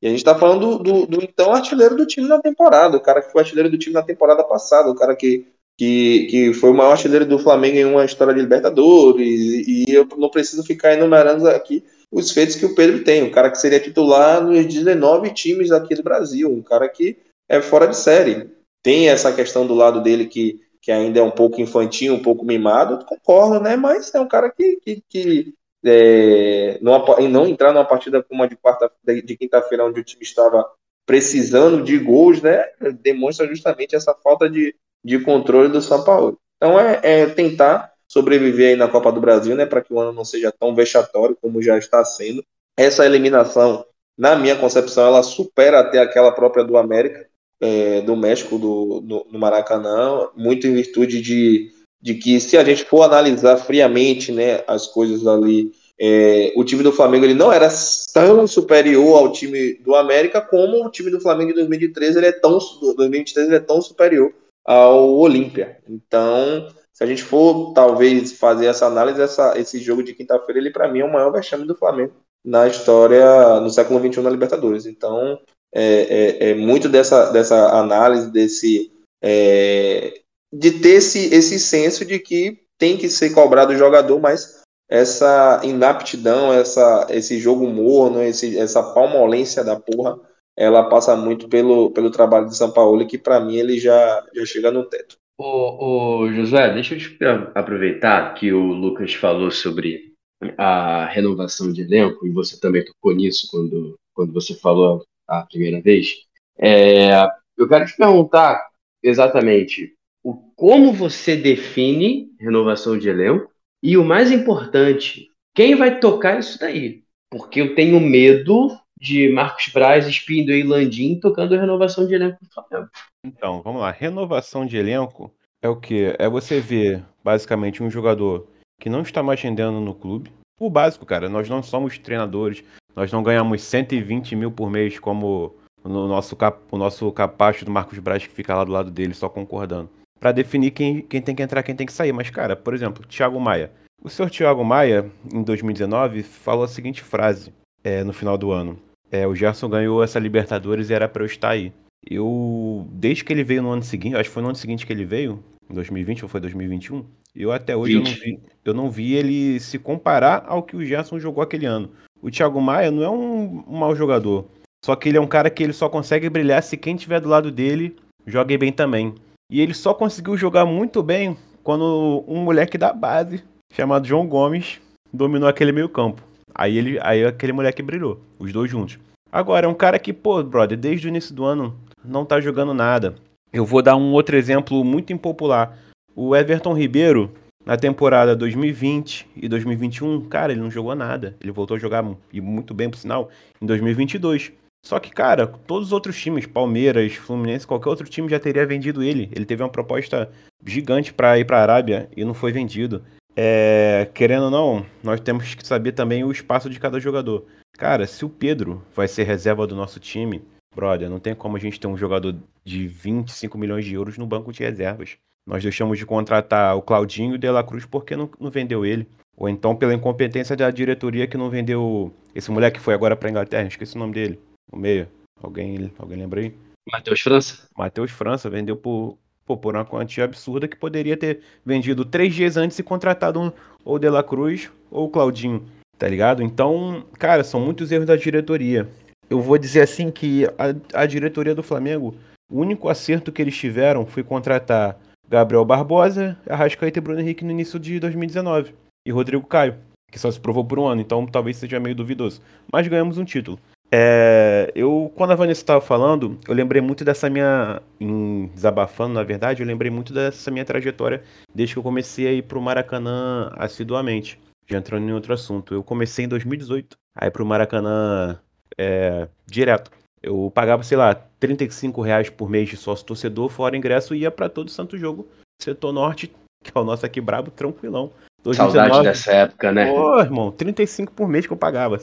E a gente está falando do, do, do, então artilheiro do time na temporada, o cara que foi artilheiro do time na temporada passada, o cara que, que, que foi o maior artilheiro do Flamengo em uma história de Libertadores, e, e eu não preciso ficar enumerando aqui os feitos que o Pedro tem, um cara que seria titular nos 19 times aqui do Brasil, um cara que é fora de série. Tem essa questão do lado dele que, que ainda é um pouco infantil, um pouco mimado, concordo, né? Mas é um cara que, que, que é, não, não entrar numa partida como a de de quinta-feira, onde o time estava precisando de gols, né? Demonstra justamente essa falta de, de controle do São Paulo. Então é, é tentar sobreviver aí na Copa do Brasil, né? Para que o ano não seja tão vexatório como já está sendo. Essa eliminação, na minha concepção, ela supera até aquela própria do América, é, do México, do, do, no Maracanã, muito em virtude de de que se a gente for analisar friamente né, as coisas ali, é, o time do Flamengo ele não era tão superior ao time do América como o time do Flamengo de 2013 ele é tão 2023 ele é tão superior ao Olímpia. Então, se a gente for talvez fazer essa análise, essa, esse jogo de quinta-feira ele para mim é o maior vexame do Flamengo na história no século XXI na Libertadores. Então, é, é, é muito dessa, dessa análise desse é, de ter esse, esse senso de que tem que ser cobrado o jogador, mas essa inaptidão, essa, esse jogo morno, esse, essa palmolência da porra, ela passa muito pelo, pelo trabalho de São Paulo, que para mim ele já, já chega no teto. Ô, ô, deixa eu te aproveitar que o Lucas falou sobre a renovação de elenco, e você também tocou nisso quando, quando você falou a primeira vez. É, eu quero te perguntar exatamente o como você define renovação de elenco e o mais importante, quem vai tocar isso daí? Porque eu tenho medo de Marcos Braz, Espindo e Landim tocando a renovação de elenco do Flamengo. Então, vamos lá. Renovação de elenco é o quê? É você ver, basicamente, um jogador que não está mais rendendo no clube. O básico, cara. Nós não somos treinadores. Nós não ganhamos 120 mil por mês como no nosso, cap, o nosso capacho do Marcos Braz que fica lá do lado dele só concordando. Para definir quem, quem tem que entrar, quem tem que sair. Mas, cara, por exemplo, Thiago Maia. O senhor Thiago Maia, em 2019, falou a seguinte frase é, no final do ano. É, o Gerson ganhou essa Libertadores e era para eu estar aí. Eu, desde que ele veio no ano seguinte, acho que foi no ano seguinte que ele veio, em 2020 ou foi 2021, eu até hoje eu não, vi, eu não vi ele se comparar ao que o Gerson jogou aquele ano. O Thiago Maia não é um, um mau jogador, só que ele é um cara que ele só consegue brilhar se quem estiver do lado dele jogue bem também. E ele só conseguiu jogar muito bem quando um moleque da base, chamado João Gomes, dominou aquele meio campo. Aí ele, aí aquele moleque brilhou, os dois juntos. Agora, é um cara que, pô, brother, desde o início do ano não tá jogando nada. Eu vou dar um outro exemplo muito impopular. O Everton Ribeiro, na temporada 2020 e 2021, cara, ele não jogou nada. Ele voltou a jogar e muito bem, por sinal, em 2022. Só que, cara, todos os outros times, Palmeiras, Fluminense, qualquer outro time já teria vendido ele. Ele teve uma proposta gigante para ir para a Arábia e não foi vendido. É, querendo ou não, nós temos que saber também o espaço de cada jogador. Cara, se o Pedro vai ser reserva do nosso time, brother, não tem como a gente ter um jogador de 25 milhões de euros no banco de reservas. Nós deixamos de contratar o Claudinho e o De La Cruz porque não, não vendeu ele. Ou então pela incompetência da diretoria que não vendeu esse moleque que foi agora para Inglaterra, esqueci o nome dele, o meio. Alguém, alguém lembra aí? Matheus França. Matheus França vendeu por, pô, por uma quantia absurda que poderia ter vendido três dias antes e contratado um, ou De La Cruz ou Claudinho, tá ligado? Então, cara, são muitos erros da diretoria. Eu vou dizer assim que a, a diretoria do Flamengo, o único acerto que eles tiveram foi contratar Gabriel Barbosa, Arrascaeta e Bruno Henrique no início de 2019. E Rodrigo Caio, que só se provou por um ano, então talvez seja meio duvidoso. Mas ganhamos um título. É, eu, quando a Vanessa estava falando, eu lembrei muito dessa minha. Em desabafando, na verdade, eu lembrei muito dessa minha trajetória desde que eu comecei a ir pro Maracanã assiduamente. Já entrando em outro assunto. Eu comecei em 2018 a ir pro Maracanã é, direto. Eu pagava, sei lá, 35 reais por mês de sócio torcedor, fora ingresso, e ia para todo santo jogo. Setor Norte, que é o nosso aqui brabo, tranquilão. 2019, Saudade dessa época, né? Pô, irmão, 35 por mês que eu pagava.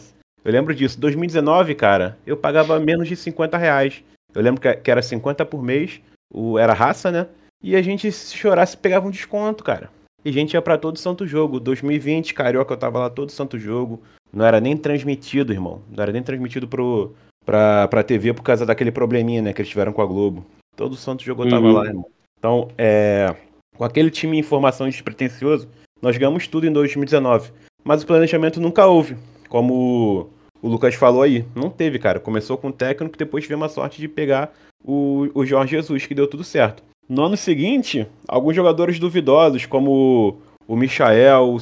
Eu lembro disso. 2019, cara, eu pagava menos de 50 reais. Eu lembro que era 50 por mês, o, era raça, né? E a gente, se chorasse, pegava um desconto, cara. E a gente ia para todo santo jogo. 2020, Carioca, eu tava lá todo santo jogo. Não era nem transmitido, irmão. Não era nem transmitido pro, pra, pra TV por causa daquele probleminha, né, que eles tiveram com a Globo. Todo santo jogo eu tava uhum. lá, irmão. Então, é, com aquele time em formação despretensioso, nós ganhamos tudo em 2019. Mas o planejamento nunca houve. Como o Lucas falou aí. Não teve, cara. Começou com o técnico, depois tivemos a sorte de pegar o, o Jorge Jesus, que deu tudo certo. No ano seguinte, alguns jogadores duvidosos, como o Michael, o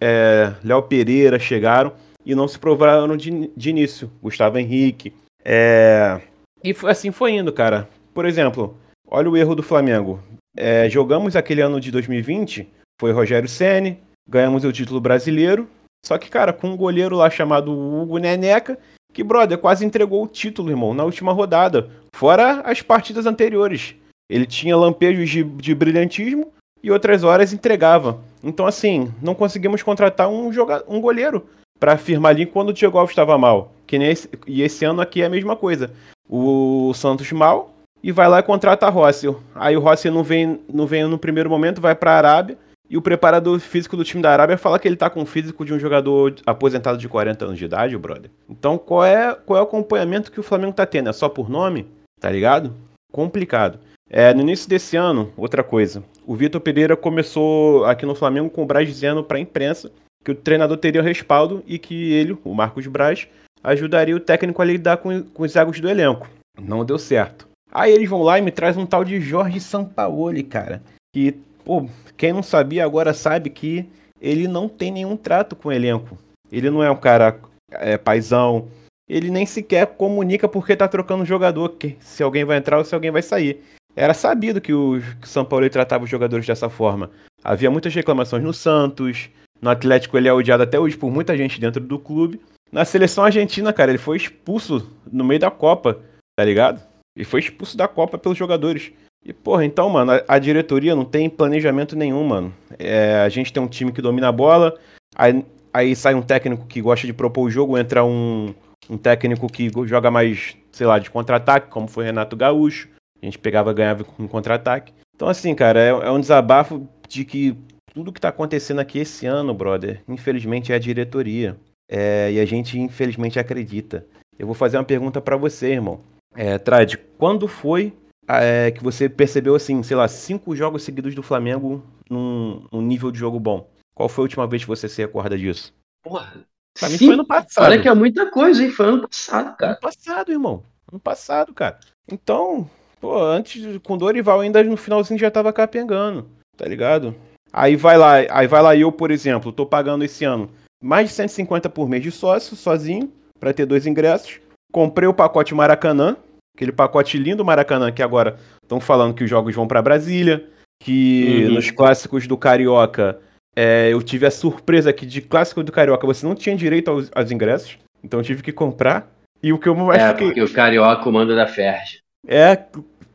é, Léo Pereira, chegaram e não se provaram de, de início. Gustavo Henrique, é... E assim foi indo, cara. Por exemplo, olha o erro do Flamengo. É, jogamos aquele ano de 2020, foi Rogério Ceni, ganhamos o título brasileiro. Só que, cara, com um goleiro lá chamado Hugo Neneca, que, brother, quase entregou o título, irmão, na última rodada. Fora as partidas anteriores. Ele tinha lampejos de, de brilhantismo e outras horas entregava. Então, assim, não conseguimos contratar um, joga um goleiro para firmar ali quando o Diego Alves estava mal. Que nem esse, e esse ano aqui é a mesma coisa. O Santos mal e vai lá e contrata a Rossi. Aí o Rossi não vem, não vem no primeiro momento, vai para a Arábia e o preparador físico do time da Arábia fala que ele tá com o físico de um jogador aposentado de 40 anos de idade, brother. Então qual é, qual é o acompanhamento que o Flamengo tá tendo? É só por nome? Tá ligado? Complicado. É, no início desse ano, outra coisa. O Vitor Pereira começou aqui no Flamengo com o Braz dizendo para a imprensa que o treinador teria respaldo e que ele, o Marcos Braz, ajudaria o técnico a lidar com, com os egos do elenco. Não deu certo. Aí eles vão lá e me traz um tal de Jorge Sampaoli, cara. Que, pô, quem não sabia agora sabe que ele não tem nenhum trato com o elenco. Ele não é um cara é, paizão. Ele nem sequer comunica porque tá trocando jogador, que se alguém vai entrar ou se alguém vai sair. Era sabido que o, que São Paulo tratava os jogadores dessa forma. Havia muitas reclamações no Santos, no Atlético ele é odiado até hoje por muita gente dentro do clube. Na seleção argentina, cara, ele foi expulso no meio da Copa, tá ligado? Ele foi expulso da Copa pelos jogadores. E, porra, então, mano, a, a diretoria não tem planejamento nenhum, mano. É, a gente tem um time que domina a bola, aí, aí sai um técnico que gosta de propor o jogo, entra um, um técnico que joga mais, sei lá, de contra-ataque, como foi Renato Gaúcho. A gente pegava ganhava com contra-ataque. Então, assim, cara, é, é um desabafo de que tudo que tá acontecendo aqui esse ano, brother, infelizmente é a diretoria. É, e a gente, infelizmente, acredita. Eu vou fazer uma pergunta para você, irmão. É, Trad, quando foi é, que você percebeu, assim, sei lá, cinco jogos seguidos do Flamengo num, num, nível de jogo bom? Qual foi a última vez que você se recorda disso? Porra. Pra mim foi ano passado. Olha que é muita coisa, hein? Foi ano passado, cara. Ano passado, irmão. Ano passado, cara. Então, pô, antes, com Dorival ainda no finalzinho já tava capengando, tá ligado? Aí vai lá, aí vai lá eu, por exemplo, tô pagando esse ano mais de 150 por mês de sócio, sozinho, para ter dois ingressos. Comprei o pacote Maracanã, aquele pacote lindo Maracanã que agora estão falando que os jogos vão para Brasília, que uhum. nos clássicos do Carioca é, eu tive a surpresa que de clássico do Carioca você não tinha direito aos, aos ingressos, então eu tive que comprar. E o que eu mais É, fiquei... porque o Carioca manda da Ferdi. É,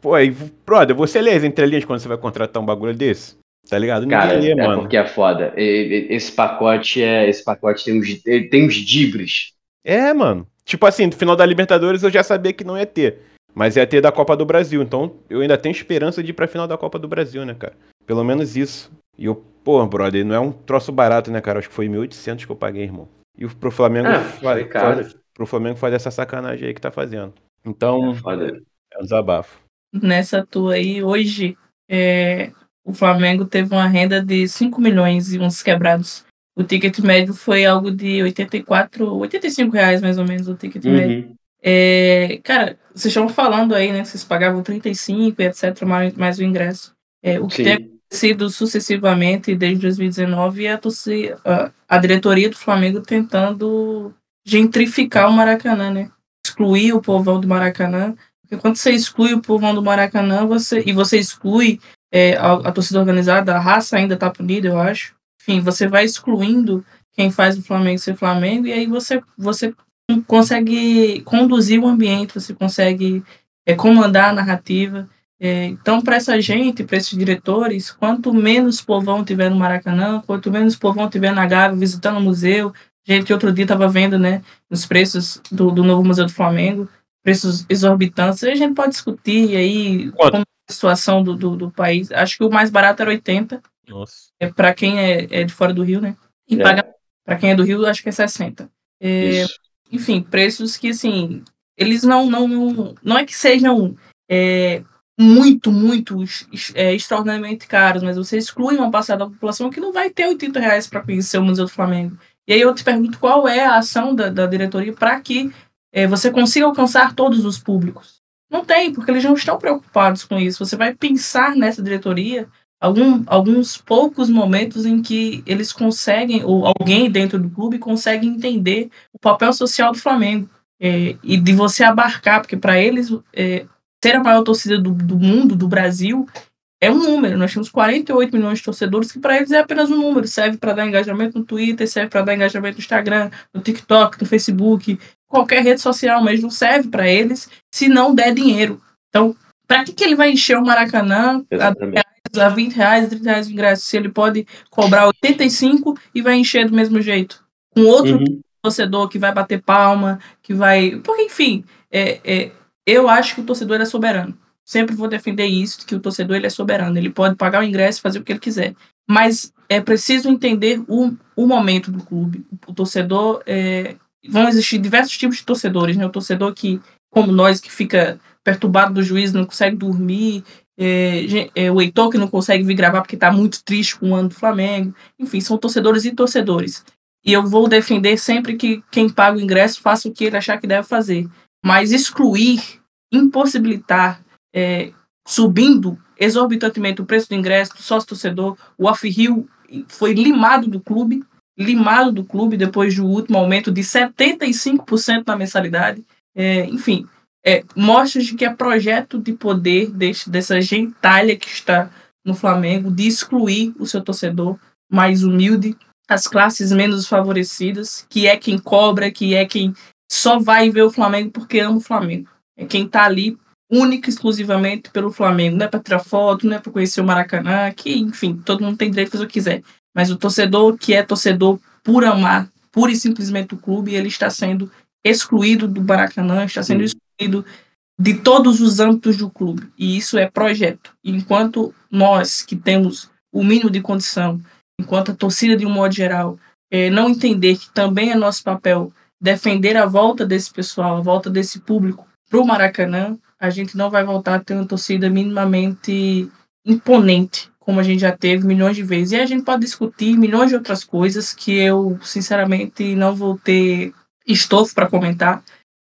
pô, aí, brother, você lê as entrelinhas quando você vai contratar um bagulho desse? Tá ligado? Ninguém Cara, lê, é mano. porque é foda. Esse pacote é. Esse pacote tem uns, tem uns dibres. É, mano. Tipo assim, no final da Libertadores eu já sabia que não ia ter. Mas ia ter da Copa do Brasil. Então eu ainda tenho esperança de ir pra final da Copa do Brasil, né, cara? Pelo menos isso. E eu, pô, brother, não é um troço barato, né, cara? Acho que foi 1.800 que eu paguei, irmão. E pro Flamengo, ah, faz, pro Flamengo fazer essa sacanagem aí que tá fazendo. Então, é, é um desabafo. Nessa tua aí, hoje, é, o Flamengo teve uma renda de 5 milhões e uns quebrados. O ticket médio foi algo de 84, 85 reais mais ou menos o ticket uhum. médio. É, cara, vocês estão falando aí, né, que vocês pagavam 35 e etc, mais, mais o ingresso. É, o que Sim. tem acontecido sucessivamente desde 2019 é a, torcida, a, a diretoria do Flamengo tentando gentrificar o Maracanã, né? Excluir o povão do Maracanã. Porque quando você exclui o povão do Maracanã, você e você exclui é, a, a, torcida organizada, a raça ainda está punida, eu acho. Enfim, você vai excluindo quem faz o Flamengo ser Flamengo e aí você, você consegue conduzir o ambiente, você consegue é, comandar a narrativa. É, então, para essa gente, para esses diretores, quanto menos povão tiver no Maracanã, quanto menos povão tiver na Gávea visitando o museu, gente, outro dia estava vendo, né, os preços do, do novo Museu do Flamengo, preços exorbitantes, a gente pode discutir aí como situação do, do, do, país. Acho que o mais barato era 80. Nossa. É, para quem é, é, de fora do Rio, né? E é. paga para quem é do Rio, acho que é 60. É, enfim, preços que, assim, eles não, não, não, não é que sejam é, muito, muito é, extraordinariamente caros, mas você exclui uma parcela da população que não vai ter 80 reais para conhecer o Museu do Flamengo. E aí eu te pergunto qual é a ação da, da diretoria para que é, você consiga alcançar todos os públicos. Não tem, porque eles não estão preocupados com isso. Você vai pensar nessa diretoria algum, alguns poucos momentos em que eles conseguem, ou alguém dentro do clube consegue entender o papel social do Flamengo. É, e de você abarcar, porque para eles é, ser a maior torcida do, do mundo, do Brasil, é um número. Nós temos 48 milhões de torcedores, que para eles é apenas um número. Serve para dar engajamento no Twitter, serve para dar engajamento no Instagram, no TikTok, no Facebook, qualquer rede social, mas não serve para eles se não der dinheiro. Então, para que, que ele vai encher o Maracanã a, a 20 reais, 30 reais de ingresso, se ele pode cobrar 85 e vai encher do mesmo jeito? Com outro uhum. torcedor que vai bater palma, que vai. Porque, enfim, é, é, eu acho que o torcedor é soberano. Sempre vou defender isso, que o torcedor ele é soberano. Ele pode pagar o ingresso e fazer o que ele quiser. Mas é preciso entender o, o momento do clube. O torcedor é, vão existir diversos tipos de torcedores, né? O torcedor que, como nós, que fica perturbado do juiz, não consegue dormir, é, é, o Heitor que não consegue vir gravar porque está muito triste com o ano do Flamengo. Enfim, são torcedores e torcedores. E eu vou defender sempre que quem paga o ingresso faça o que ele achar que deve fazer. Mas excluir, impossibilitar, é, subindo exorbitantemente o preço do ingresso do sócio-torcedor, o off-rio foi limado do clube, limado do clube depois do último aumento de 75% na mensalidade. É, enfim, é, mostra de que é projeto de poder desse, dessa gentalha que está no Flamengo de excluir o seu torcedor mais humilde, as classes menos favorecidas, que é quem cobra, que é quem só vai ver o Flamengo porque ama o Flamengo. É quem tá ali única e exclusivamente pelo Flamengo. Não é para tirar foto, não é para conhecer o Maracanã, que, enfim, todo mundo tem direito de fazer o que quiser. Mas o torcedor que é torcedor por amar, pura e simplesmente o clube, ele está sendo excluído do Maracanã, está sendo excluído de todos os âmbitos do clube. E isso é projeto. Enquanto nós que temos o mínimo de condição, enquanto a torcida de um modo geral, é, não entender que também é nosso papel defender a volta desse pessoal, a volta desse público para o Maracanã, a gente não vai voltar a ter uma torcida minimamente imponente, como a gente já teve milhões de vezes. E a gente pode discutir milhões de outras coisas que eu, sinceramente, não vou ter estofo para comentar.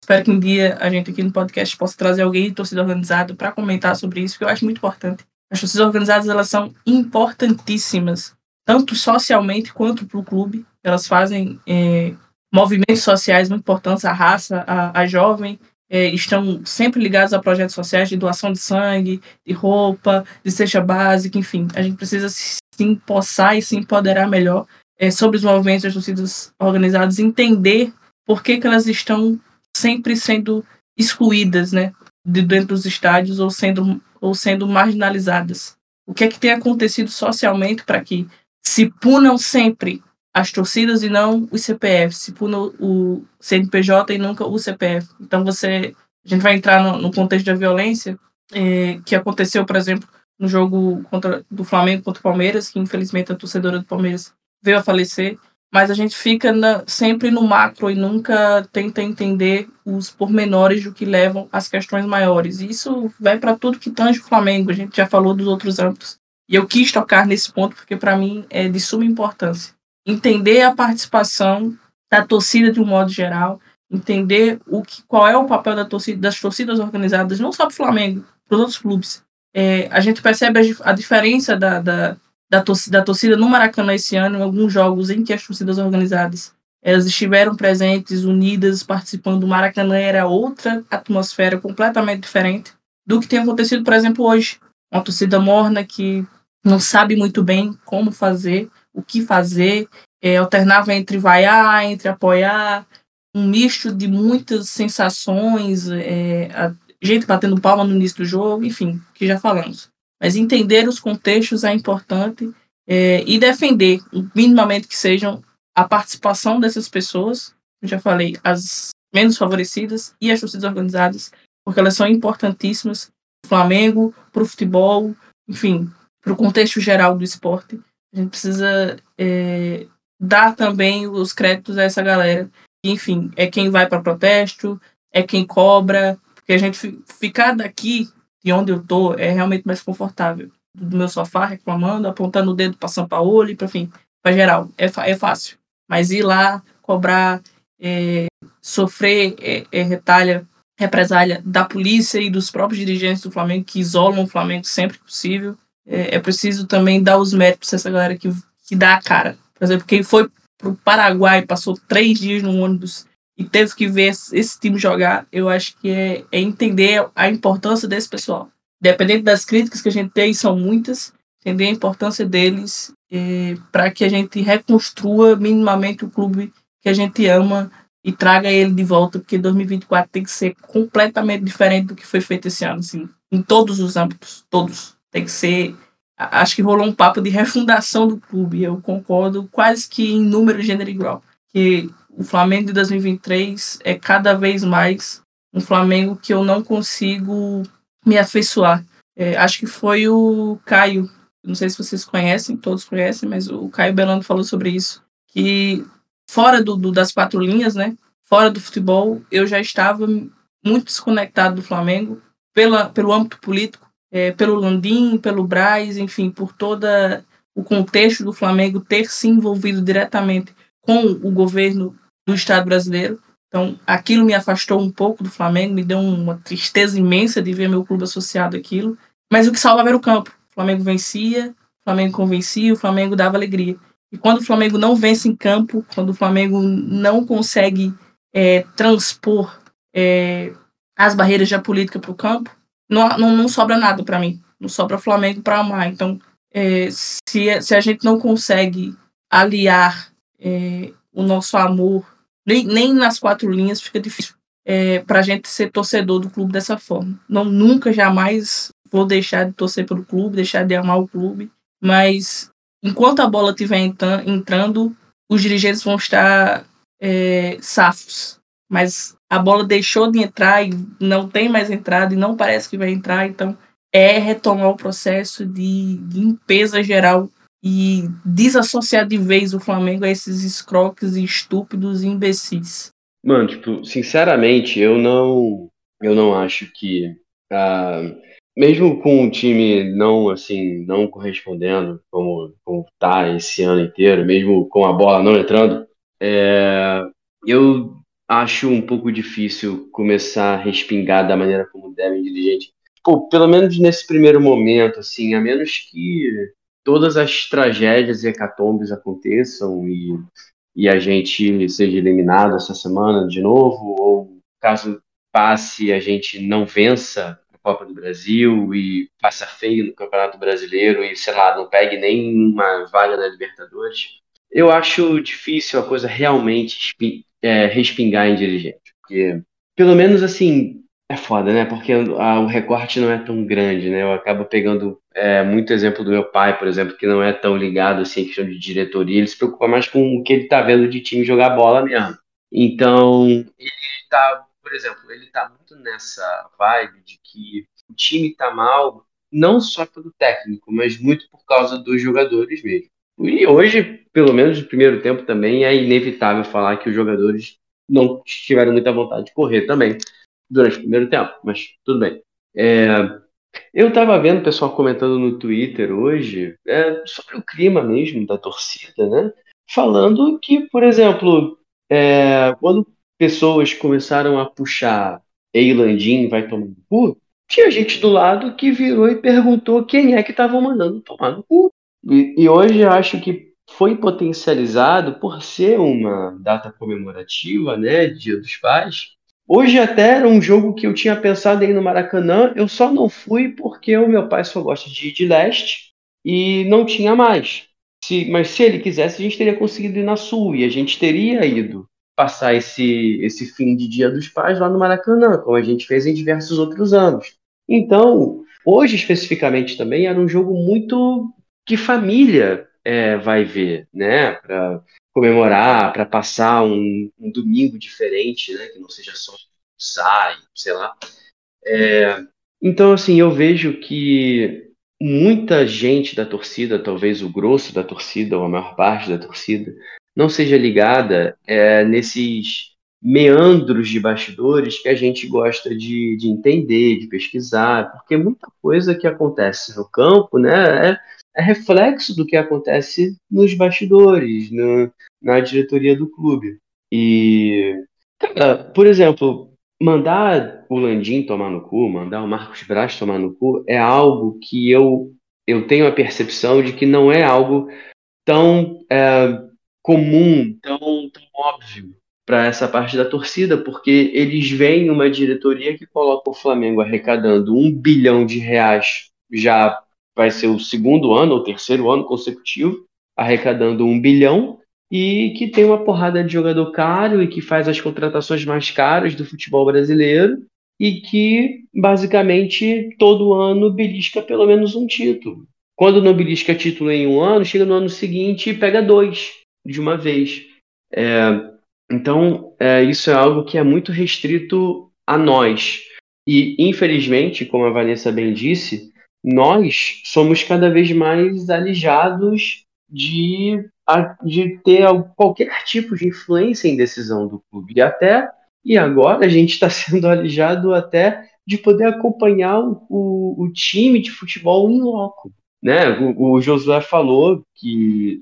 Espero que um dia a gente aqui no podcast possa trazer alguém de torcida organizada para comentar sobre isso, que eu acho muito importante. As torcidas organizadas elas são importantíssimas, tanto socialmente quanto para o clube. Elas fazem é, movimentos sociais muito importantes, a raça, a, a jovem, é, estão sempre ligados a projetos sociais de doação de sangue, de roupa, de cesta básica, enfim. A gente precisa se empossar e se empoderar melhor é, sobre os movimentos das torcidas organizadas, entender por que, que elas estão sempre sendo excluídas né, de dentro dos estádios ou sendo, ou sendo marginalizadas. O que é que tem acontecido socialmente para que se punam sempre as torcidas e não os CPF, se punam o CNPJ e nunca o CPF. Então você, a gente vai entrar no, no contexto da violência é, que aconteceu, por exemplo, no jogo contra, do Flamengo contra o Palmeiras, que infelizmente a torcedora do Palmeiras veio a falecer mas a gente fica na, sempre no macro e nunca tenta entender os pormenores do que levam às questões maiores. E isso vai para tudo que tange o Flamengo, a gente já falou dos outros âmbitos. E eu quis tocar nesse ponto porque para mim é de suma importância. Entender a participação da torcida de um modo geral, entender o que, qual é o papel da torcida, das torcidas organizadas, não só para o Flamengo, para os outros clubes. É, a gente percebe a, a diferença da, da da torcida, da torcida no Maracanã esse ano, em alguns jogos em que as torcidas organizadas elas estiveram presentes, unidas, participando do Maracanã, era outra atmosfera completamente diferente do que tem acontecido, por exemplo, hoje. Uma torcida morna que não sabe muito bem como fazer, o que fazer, é, alternava entre vaiar, entre apoiar, um misto de muitas sensações, é, gente batendo palma no início do jogo, enfim, que já falamos. Mas entender os contextos é importante é, e defender, minimamente que sejam, a participação dessas pessoas, eu já falei, as menos favorecidas e as torcidas organizadas, porque elas são importantíssimas para o Flamengo, para o futebol, enfim, para o contexto geral do esporte. A gente precisa é, dar também os créditos a essa galera. Enfim, é quem vai para protesto, é quem cobra, porque a gente ficar daqui de onde eu tô é realmente mais confortável. Do meu sofá reclamando, apontando o dedo para São Paulo e para enfim, para geral, é, é fácil. Mas ir lá cobrar, é, sofrer é, é, retalha, represália da polícia e dos próprios dirigentes do Flamengo que isolam o Flamengo sempre que possível. É, é preciso também dar os méritos a essa galera que, que dá a cara. Por exemplo, quem foi para o Paraguai, passou três dias no ônibus e teve que ver esse time jogar, eu acho que é, é entender a importância desse pessoal. Dependendo das críticas que a gente tem, são muitas, entender a importância deles é, para que a gente reconstrua minimamente o clube que a gente ama e traga ele de volta, porque 2024 tem que ser completamente diferente do que foi feito esse ano, assim, em todos os âmbitos, todos. Tem que ser. Acho que rolou um papo de refundação do clube, eu concordo quase que em número, gênero e. Que o Flamengo de 2023 é cada vez mais um Flamengo que eu não consigo me afeiçoar. É, acho que foi o Caio, não sei se vocês conhecem, todos conhecem, mas o Caio Belando falou sobre isso, que fora do, do, das quatro linhas, né, fora do futebol, eu já estava muito desconectado do Flamengo pela, pelo âmbito político, é, pelo Landim, pelo Braz, enfim, por toda o contexto do Flamengo ter se envolvido diretamente com o governo do Estado brasileiro. Então, aquilo me afastou um pouco do Flamengo, me deu uma tristeza imensa de ver meu clube associado àquilo. Mas o que salvava era o campo. O Flamengo vencia, o Flamengo convencia, o Flamengo dava alegria. E quando o Flamengo não vence em campo, quando o Flamengo não consegue é, transpor é, as barreiras da política para o campo, não, não, não, sobra nada para mim. Não sobra Flamengo para amar. Então, é, se, se a gente não consegue aliar é, o nosso amor, nem, nem nas quatro linhas fica difícil é, para a gente ser torcedor do clube dessa forma. Não nunca, jamais vou deixar de torcer pelo clube, deixar de amar o clube, mas enquanto a bola estiver entrando, os dirigentes vão estar é, safos. Mas a bola deixou de entrar e não tem mais entrada e não parece que vai entrar, então é retomar o processo de limpeza geral e desassociar de vez o Flamengo a esses escroques estúpidos e imbecis. Mano, tipo, sinceramente, eu não eu não acho que uh, mesmo com o time não assim, não correspondendo como, como tá esse ano inteiro, mesmo com a bola não entrando, é, eu acho um pouco difícil começar a respingar da maneira como devem dirigente. Pô, pelo menos nesse primeiro momento, assim, a menos que todas as tragédias e hecatombes aconteçam e, e a gente seja eliminado essa semana de novo, ou caso passe a gente não vença a Copa do Brasil e passa feio no Campeonato Brasileiro e, sei lá, não pegue nem uma vaga na Libertadores, eu acho difícil a coisa realmente é, respingar em dirigente. Porque, pelo menos assim, é foda, né? Porque a, o recorte não é tão grande, né? Eu acabo pegando é, muito exemplo do meu pai, por exemplo, que não é tão ligado assim em questão de diretoria, ele se preocupa mais com o que ele tá vendo de time jogar bola mesmo. Então, ele tá, por exemplo, ele tá muito nessa vibe de que o time tá mal, não só pelo técnico, mas muito por causa dos jogadores mesmo. E hoje, pelo menos no primeiro tempo também, é inevitável falar que os jogadores não tiveram muita vontade de correr também durante o primeiro tempo, mas tudo bem. É, eu estava vendo o pessoal comentando no Twitter hoje é, sobre o clima mesmo da torcida, né? Falando que, por exemplo, é, quando pessoas começaram a puxar Eilandin vai tomar no cu, tinha gente do lado que virou e perguntou quem é que estavam mandando tomar no cu. E, e hoje eu acho que foi potencializado por ser uma data comemorativa, né, Dia dos Pais. Hoje até era um jogo que eu tinha pensado em ir no Maracanã, eu só não fui porque o meu pai só gosta de ir de leste e não tinha mais. Se, mas se ele quisesse, a gente teria conseguido ir na Sul e a gente teria ido passar esse, esse fim de Dia dos Pais lá no Maracanã, como a gente fez em diversos outros anos. Então, hoje especificamente também era um jogo muito que família é, vai ver, né? Para comemorar, para passar um, um, domingo diferente, né? Que não seja só sai, sei lá. É, então, assim, eu vejo que muita gente da torcida, talvez o grosso da torcida ou a maior parte da torcida, não seja ligada é, nesses meandros de bastidores que a gente gosta de, de entender, de pesquisar, porque muita coisa que acontece no campo, né, é, é reflexo do que acontece nos bastidores, no, na diretoria do clube. E, cara, por exemplo, mandar o Landim tomar no cu, mandar o Marcos Braz tomar no cu, é algo que eu, eu tenho a percepção de que não é algo tão é, comum, tão, tão óbvio para essa parte da torcida, porque eles veem uma diretoria que coloca o Flamengo arrecadando um bilhão de reais já vai ser o segundo ano ou terceiro ano consecutivo, arrecadando um bilhão, e que tem uma porrada de jogador caro e que faz as contratações mais caras do futebol brasileiro e que basicamente todo ano belisca pelo menos um título. Quando não belisca título em um ano, chega no ano seguinte e pega dois de uma vez. É, então, é, isso é algo que é muito restrito a nós. E, infelizmente, como a Vanessa bem disse, nós somos cada vez mais alijados de, de ter qualquer tipo de influência em decisão do clube. E até e agora a gente está sendo alijado até de poder acompanhar o, o, time de futebol em loco. Né? O, o Josué falou que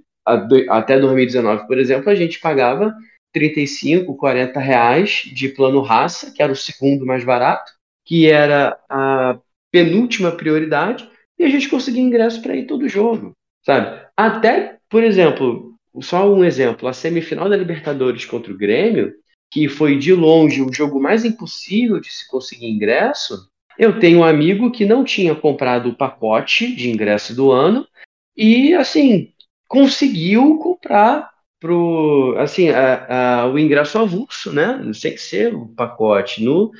até 2019, por exemplo, a gente pagava 35, 40 reais de plano raça, que era o segundo mais barato, que era a penúltima prioridade e a gente conseguia ingresso para ir todo jogo, sabe? Até, por exemplo, só um exemplo, a semifinal da Libertadores contra o Grêmio, que foi de longe o jogo mais impossível de se conseguir ingresso, eu tenho um amigo que não tinha comprado o pacote de ingresso do ano e, assim, conseguiu comprar pro, assim, a, a, o ingresso avulso, né? Sem ser o pacote, no,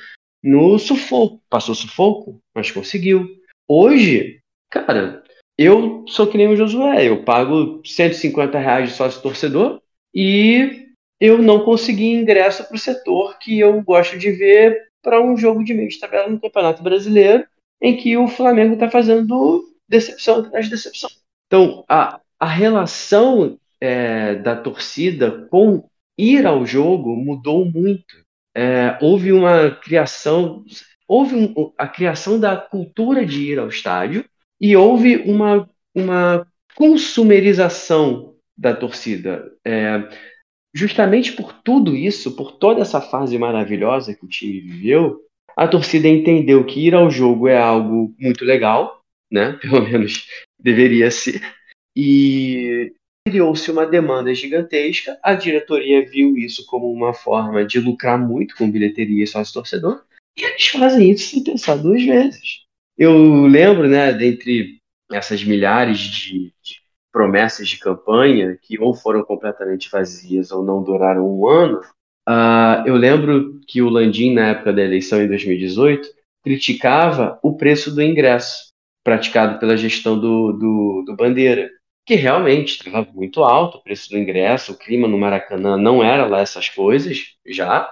no sufoco. Passou sufoco, mas conseguiu. Hoje, cara, eu sou que nem o Josué, eu pago 150 reais de sócio torcedor e eu não consegui ingresso para o setor que eu gosto de ver para um jogo de meio de tabela no Campeonato Brasileiro, em que o Flamengo está fazendo decepção atrás de decepção. Então, a, a relação é, da torcida com ir ao jogo mudou muito. É, houve uma criação, houve um, a criação da cultura de ir ao estádio e houve uma, uma consumerização da torcida. É, justamente por tudo isso, por toda essa fase maravilhosa que o time viveu, a torcida entendeu que ir ao jogo é algo muito legal, né? Pelo menos deveria ser. E criou-se uma demanda gigantesca. A diretoria viu isso como uma forma de lucrar muito com bilheteria e sócio torcedor. E eles fazem isso sem pensar duas vezes. Eu lembro, né, dentre essas milhares de, de promessas de campanha que ou foram completamente vazias ou não duraram um ano, uh, eu lembro que o Landim, na época da eleição em 2018, criticava o preço do ingresso praticado pela gestão do, do, do Bandeira, que realmente estava muito alto o preço do ingresso, o clima no Maracanã não era lá essas coisas já.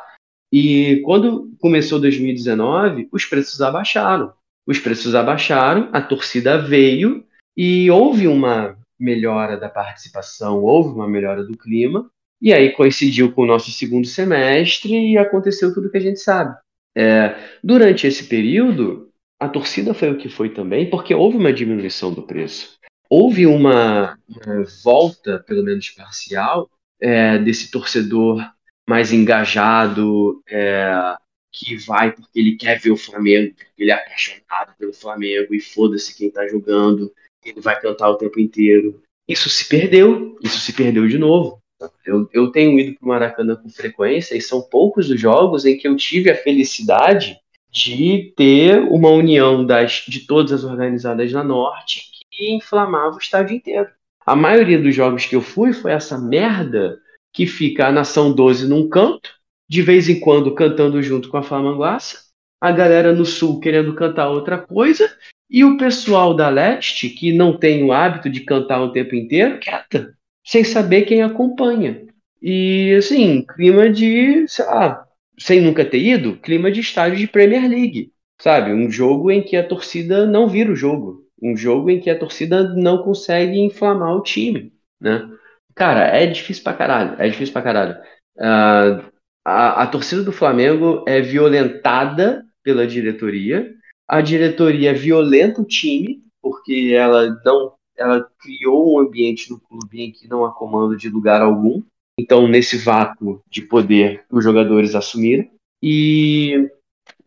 E quando começou 2019, os preços abaixaram. Os preços abaixaram, a torcida veio e houve uma melhora da participação, houve uma melhora do clima, e aí coincidiu com o nosso segundo semestre e aconteceu tudo que a gente sabe. É, durante esse período, a torcida foi o que foi também, porque houve uma diminuição do preço. Houve uma, uma volta, pelo menos parcial, é, desse torcedor mais engajado, é, que vai porque ele quer ver o Flamengo, porque ele é apaixonado pelo Flamengo e foda-se quem tá jogando ele vai cantar o tempo inteiro. Isso se perdeu, isso se perdeu de novo. Eu, eu tenho ido para o Maracanã com frequência e são poucos os jogos em que eu tive a felicidade de ter uma união das, de todas as organizadas na Norte que inflamava o estádio inteiro. A maioria dos jogos que eu fui foi essa merda que fica a Nação 12 num canto, de vez em quando cantando junto com a Flamanguaça, a galera no sul querendo cantar outra coisa, e o pessoal da Leste, que não tem o hábito de cantar o tempo inteiro, quieta, sem saber quem acompanha. E assim, clima de, sei lá, sem nunca ter ido, clima de estádio de Premier League, sabe? Um jogo em que a torcida não vira o jogo, um jogo em que a torcida não consegue inflamar o time, né? Cara, é difícil pra caralho, é difícil pra caralho. Uh, a, a torcida do Flamengo é violentada pela diretoria, a diretoria violenta o time, porque ela não ela criou um ambiente no clube em que não há comando de lugar algum. Então, nesse vácuo de poder, os jogadores assumiram. E,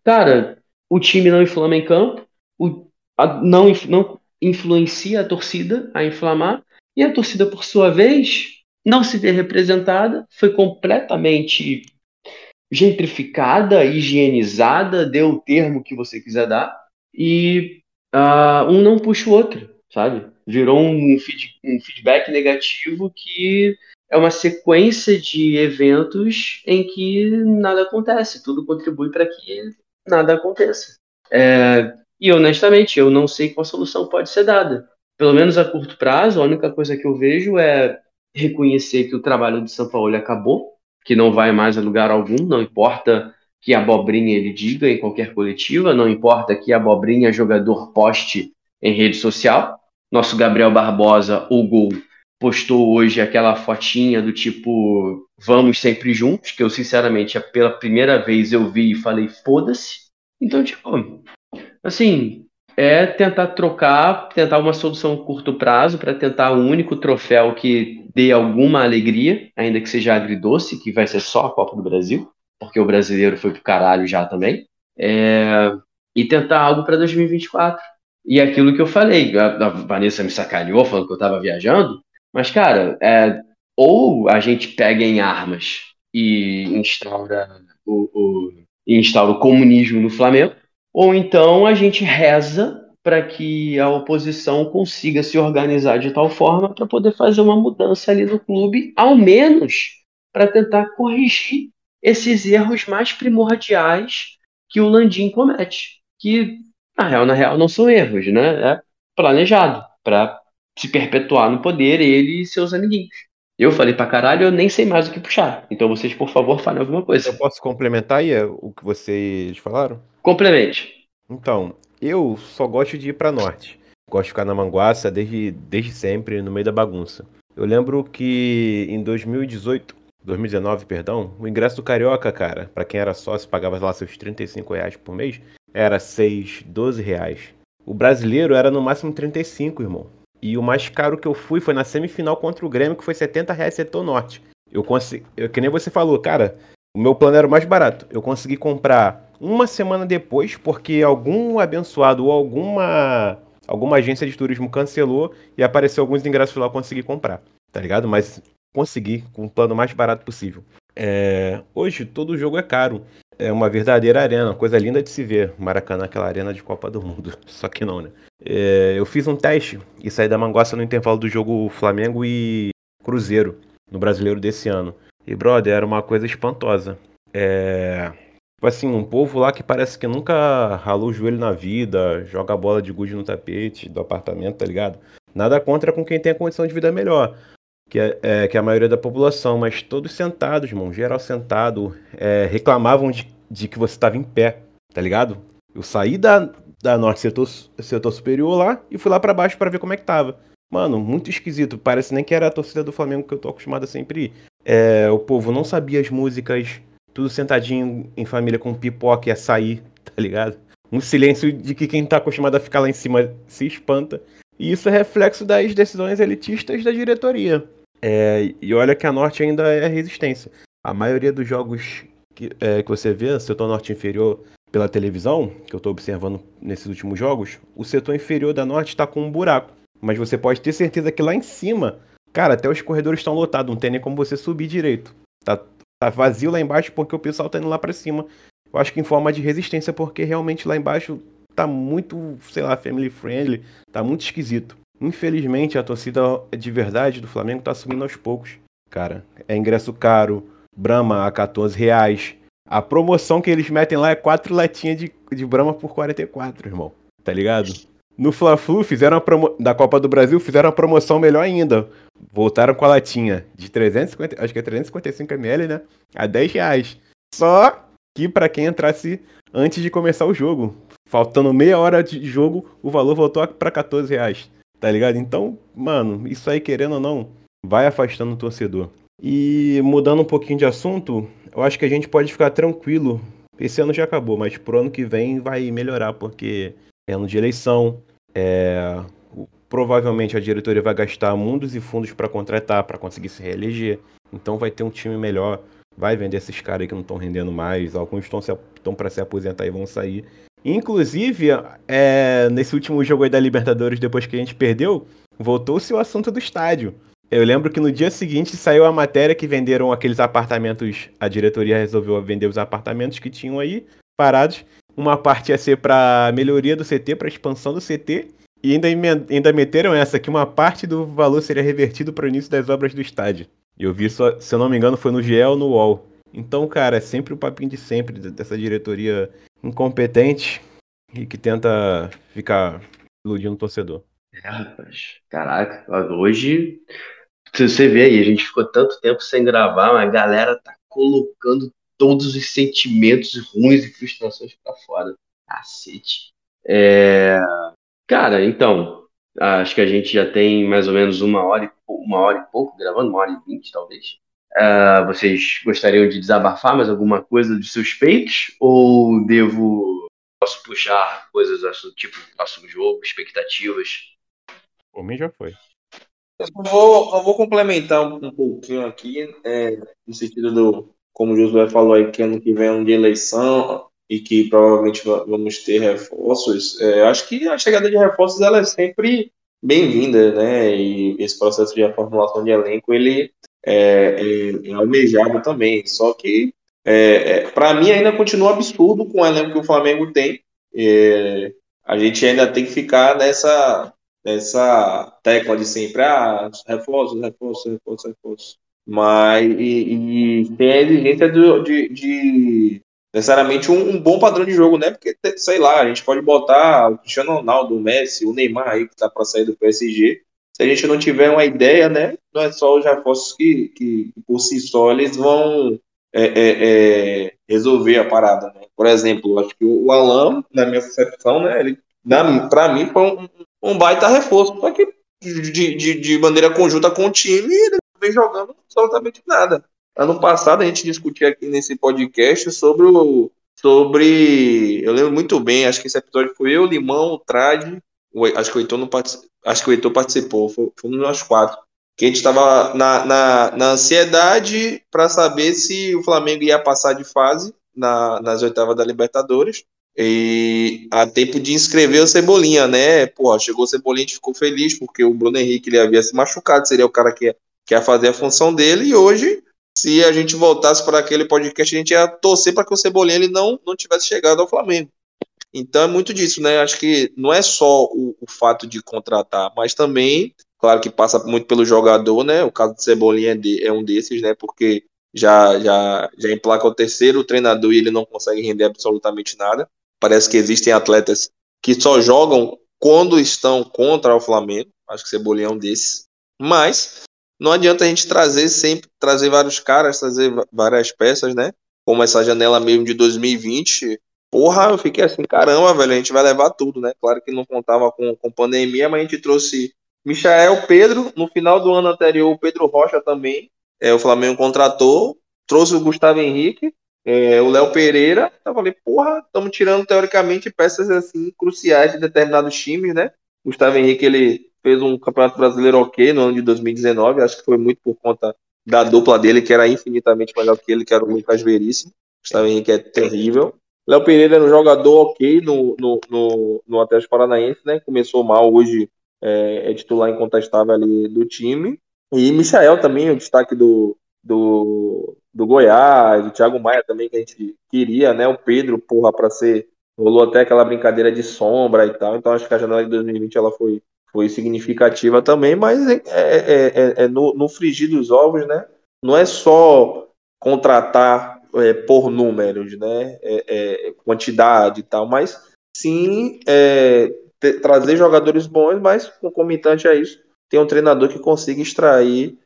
cara, o time não inflama em campo, o, a, não, não influencia a torcida a inflamar, e a torcida, por sua vez, não se vê representada, foi completamente gentrificada, higienizada, dê o termo que você quiser dar, e uh, um não puxa o outro, sabe? Virou um, feed, um feedback negativo que é uma sequência de eventos em que nada acontece, tudo contribui para que nada aconteça. É, e honestamente, eu não sei qual solução pode ser dada. Pelo menos a curto prazo, a única coisa que eu vejo é reconhecer que o trabalho de São Paulo acabou, que não vai mais a lugar algum, não importa que abobrinha ele diga em qualquer coletiva, não importa que abobrinha jogador poste em rede social. Nosso Gabriel Barbosa, o gol, postou hoje aquela fotinha do tipo vamos sempre juntos, que eu sinceramente pela primeira vez eu vi e falei foda-se. Então, tipo, assim, é tentar trocar, tentar uma solução a curto prazo para tentar um único troféu que dê alguma alegria, ainda que seja agridoce, que vai ser só a Copa do Brasil, porque o brasileiro foi pro caralho já também, é, e tentar algo para 2024. E aquilo que eu falei, a, a, Vanessa me sacaneou falando que eu estava viajando, mas, cara, é, ou a gente pega em armas e instaura o, o, instaura o comunismo no Flamengo, ou então a gente reza para que a oposição consiga se organizar de tal forma para poder fazer uma mudança ali no clube, ao menos para tentar corrigir esses erros mais primordiais que o Landim comete, que na real, na real não são erros, né? É planejado para se perpetuar no poder ele e seus amiguinhos. Eu falei pra caralho, eu nem sei mais o que puxar. Então vocês, por favor, falem alguma coisa. Eu posso complementar aí o que vocês falaram? Complemente. Então, eu só gosto de ir para norte. Gosto de ficar na Manguaça desde, desde sempre, no meio da bagunça. Eu lembro que em 2018, 2019, perdão, o ingresso do Carioca, cara, para quem era sócio, pagava lá seus 35 reais por mês, era 6, 12 reais. O brasileiro era no máximo 35, irmão. E o mais caro que eu fui foi na semifinal contra o Grêmio, que foi 70 reais setor norte. Eu consegui, eu, que nem você falou, cara, o meu plano era o mais barato. Eu consegui comprar uma semana depois, porque algum abençoado ou alguma alguma agência de turismo cancelou e apareceu alguns ingressos lá eu consegui comprar, tá ligado? Mas consegui com o plano mais barato possível. É, hoje todo jogo é caro. É uma verdadeira arena, coisa linda de se ver. Maracanã, aquela arena de Copa do Mundo. Só que não, né? É, eu fiz um teste e saí da Manguaça no intervalo do jogo Flamengo e Cruzeiro, no brasileiro desse ano. E, brother, era uma coisa espantosa. É. Tipo assim, um povo lá que parece que nunca ralou o joelho na vida, joga bola de gude no tapete do apartamento, tá ligado? Nada contra com quem tem a condição de vida melhor que é, é, que é a maioria da população, mas todos sentados, irmão, geral sentado, é, reclamavam de, de que você estava em pé, tá ligado? Eu saí da, da norte setor, setor superior lá e fui lá para baixo para ver como é que tava. Mano, muito esquisito. Parece nem que era a torcida do Flamengo que eu tô acostumado a sempre ir. É, o povo não sabia as músicas, tudo sentadinho em família com pipoca e açaí, tá ligado? Um silêncio de que quem tá acostumado a ficar lá em cima se espanta. E isso é reflexo das decisões elitistas da diretoria. É, e olha que a Norte ainda é resistência. A maioria dos jogos que, é, que você vê, setor norte inferior pela televisão, que eu estou observando nesses últimos jogos, o setor inferior da Norte está com um buraco. Mas você pode ter certeza que lá em cima, cara, até os corredores estão lotados, não tem nem como você subir direito. Tá, tá vazio lá embaixo porque o pessoal tá indo lá para cima. Eu acho que em forma de resistência, porque realmente lá embaixo tá muito, sei lá, family friendly, tá muito esquisito. Infelizmente, a torcida de verdade do Flamengo tá subindo aos poucos. Cara, é ingresso caro, Brahma a 14 reais. A promoção que eles metem lá é quatro latinhas de, de Brahma por 44, irmão. Tá ligado? No Fla-Flu, fizeram a da Copa do Brasil, fizeram a promoção melhor ainda. Voltaram com a latinha de 350, acho que é 355 ml, né? A 10 reais. Só que para quem entrasse antes de começar o jogo. Faltando meia hora de jogo, o valor voltou para 14 reais. Tá ligado? Então, mano, isso aí, querendo ou não, vai afastando o torcedor. E mudando um pouquinho de assunto, eu acho que a gente pode ficar tranquilo. Esse ano já acabou, mas pro ano que vem vai melhorar, porque é ano de eleição. É... Provavelmente a diretoria vai gastar mundos e fundos para contratar, para conseguir se reeleger. Então vai ter um time melhor. Vai vender esses caras que não estão rendendo mais. Alguns estão para se aposentar e vão sair. Inclusive, é, nesse último jogo aí da Libertadores, depois que a gente perdeu, voltou-se o assunto do estádio. Eu lembro que no dia seguinte saiu a matéria que venderam aqueles apartamentos, a diretoria resolveu vender os apartamentos que tinham aí parados. Uma parte ia ser para melhoria do CT, para expansão do CT, e ainda, ainda meteram essa, que uma parte do valor seria revertido para o início das obras do estádio. Eu vi, se eu não me engano, foi no GE ou no UOL. Então, cara, é sempre o papinho de sempre dessa diretoria incompetente e que tenta ficar iludindo o torcedor. É, rapaz. Caraca, hoje, você vê aí, a gente ficou tanto tempo sem gravar, mas a galera tá colocando todos os sentimentos ruins e frustrações para fora. Cacete. É... Cara, então, acho que a gente já tem mais ou menos uma hora e, uma hora e pouco gravando, uma hora e vinte, talvez. Uh, vocês gostariam de desabafar mais alguma coisa dos seus peitos? Ou devo. Posso puxar coisas assim, tipo próximo jogo, expectativas? Por mim já foi. Eu vou, eu vou complementar um, um pouquinho aqui, é, no sentido do, como o Josué falou aí, que ano que vem é um de eleição e que provavelmente vamos ter reforços. É, acho que a chegada de reforços ela é sempre bem-vinda, né? E esse processo de reformulação de elenco ele é, é, é almejado também. Só que, é, é para mim, ainda continua absurdo com o elenco que o Flamengo tem. É, a gente ainda tem que ficar nessa, nessa tecla de sempre, ah, reforços, reforços, reforços, reforços. Mas, e, e tem a exigência do, de, de necessariamente um, um, bom padrão de jogo, né? Porque, sei lá, a gente pode botar o Cristiano Ronaldo, o Messi, o Neymar aí, que tá para sair do PSG. Se a gente não tiver uma ideia, né? Não é só os reforços que, que por si só, eles vão é, é, é, resolver a parada, né? Por exemplo, acho que o Alan, na minha percepção, né? Ele, para mim, foi um, um baita reforço. Só que de, de, de maneira conjunta com o time, ele não vem jogando absolutamente nada. Ano passado a gente discutia aqui nesse podcast sobre o. Sobre. Eu lembro muito bem, acho que esse episódio foi eu, Limão, o Trade. Acho que o Heitor não Acho que o Heitor participou, de nós quatro. Que a gente estava na, na, na ansiedade para saber se o Flamengo ia passar de fase na, nas oitavas da Libertadores. E a tempo de inscrever o Cebolinha, né? Pô, chegou o Cebolinha, a gente ficou feliz, porque o Bruno Henrique ele havia se machucado, seria o cara que ia, que ia fazer a função dele, e hoje se a gente voltasse para aquele podcast, a gente ia torcer para que o Cebolinha ele não, não tivesse chegado ao Flamengo. Então é muito disso, né? Acho que não é só o, o, fato de contratar, mas também, claro que passa muito pelo jogador, né? O caso do Cebolinha é, de, é um desses, né? Porque já, já, já emplaca o terceiro treinador e ele não consegue render absolutamente nada. Parece que existem atletas que só jogam quando estão contra o Flamengo. Acho que Cebolinha é um desses. Mas não adianta a gente trazer sempre, trazer vários caras, trazer várias peças, né? Como essa janela mesmo de 2020. Porra, eu fiquei assim, caramba, velho, a gente vai levar tudo, né? Claro que não contava com, com pandemia, mas a gente trouxe Michael, Pedro, no final do ano anterior, o Pedro Rocha também. É, o Flamengo contratou, trouxe o Gustavo Henrique, é, o Léo Pereira. Eu falei, porra, estamos tirando teoricamente peças assim cruciais de determinados times, né? Gustavo Henrique, ele fez um campeonato brasileiro ok no ano de 2019, acho que foi muito por conta da dupla dele, que era infinitamente melhor que ele, que era o Lucas Veríssimo. Gustavo Henrique é terrível. Léo Pereira era um jogador ok no, no, no, no Atlético Paranaense, né? Começou mal, hoje é, é, titular incontestável ali do time. E Michael também, o destaque do, do, do Goiás, o Thiago Maia também, que a gente queria, né? O Pedro, porra, para ser. Rolou até aquela brincadeira de sombra e tal. Então acho que a janela de 2020 ela foi foi significativa também, mas é, é, é, é no, no, frigir dos ovos, né? Não é só contratar é, por números, né? É, é, quantidade e tal, mas sim ter, trazer jogadores bons, mas concomitante a isso, ter um treinador que consiga extrair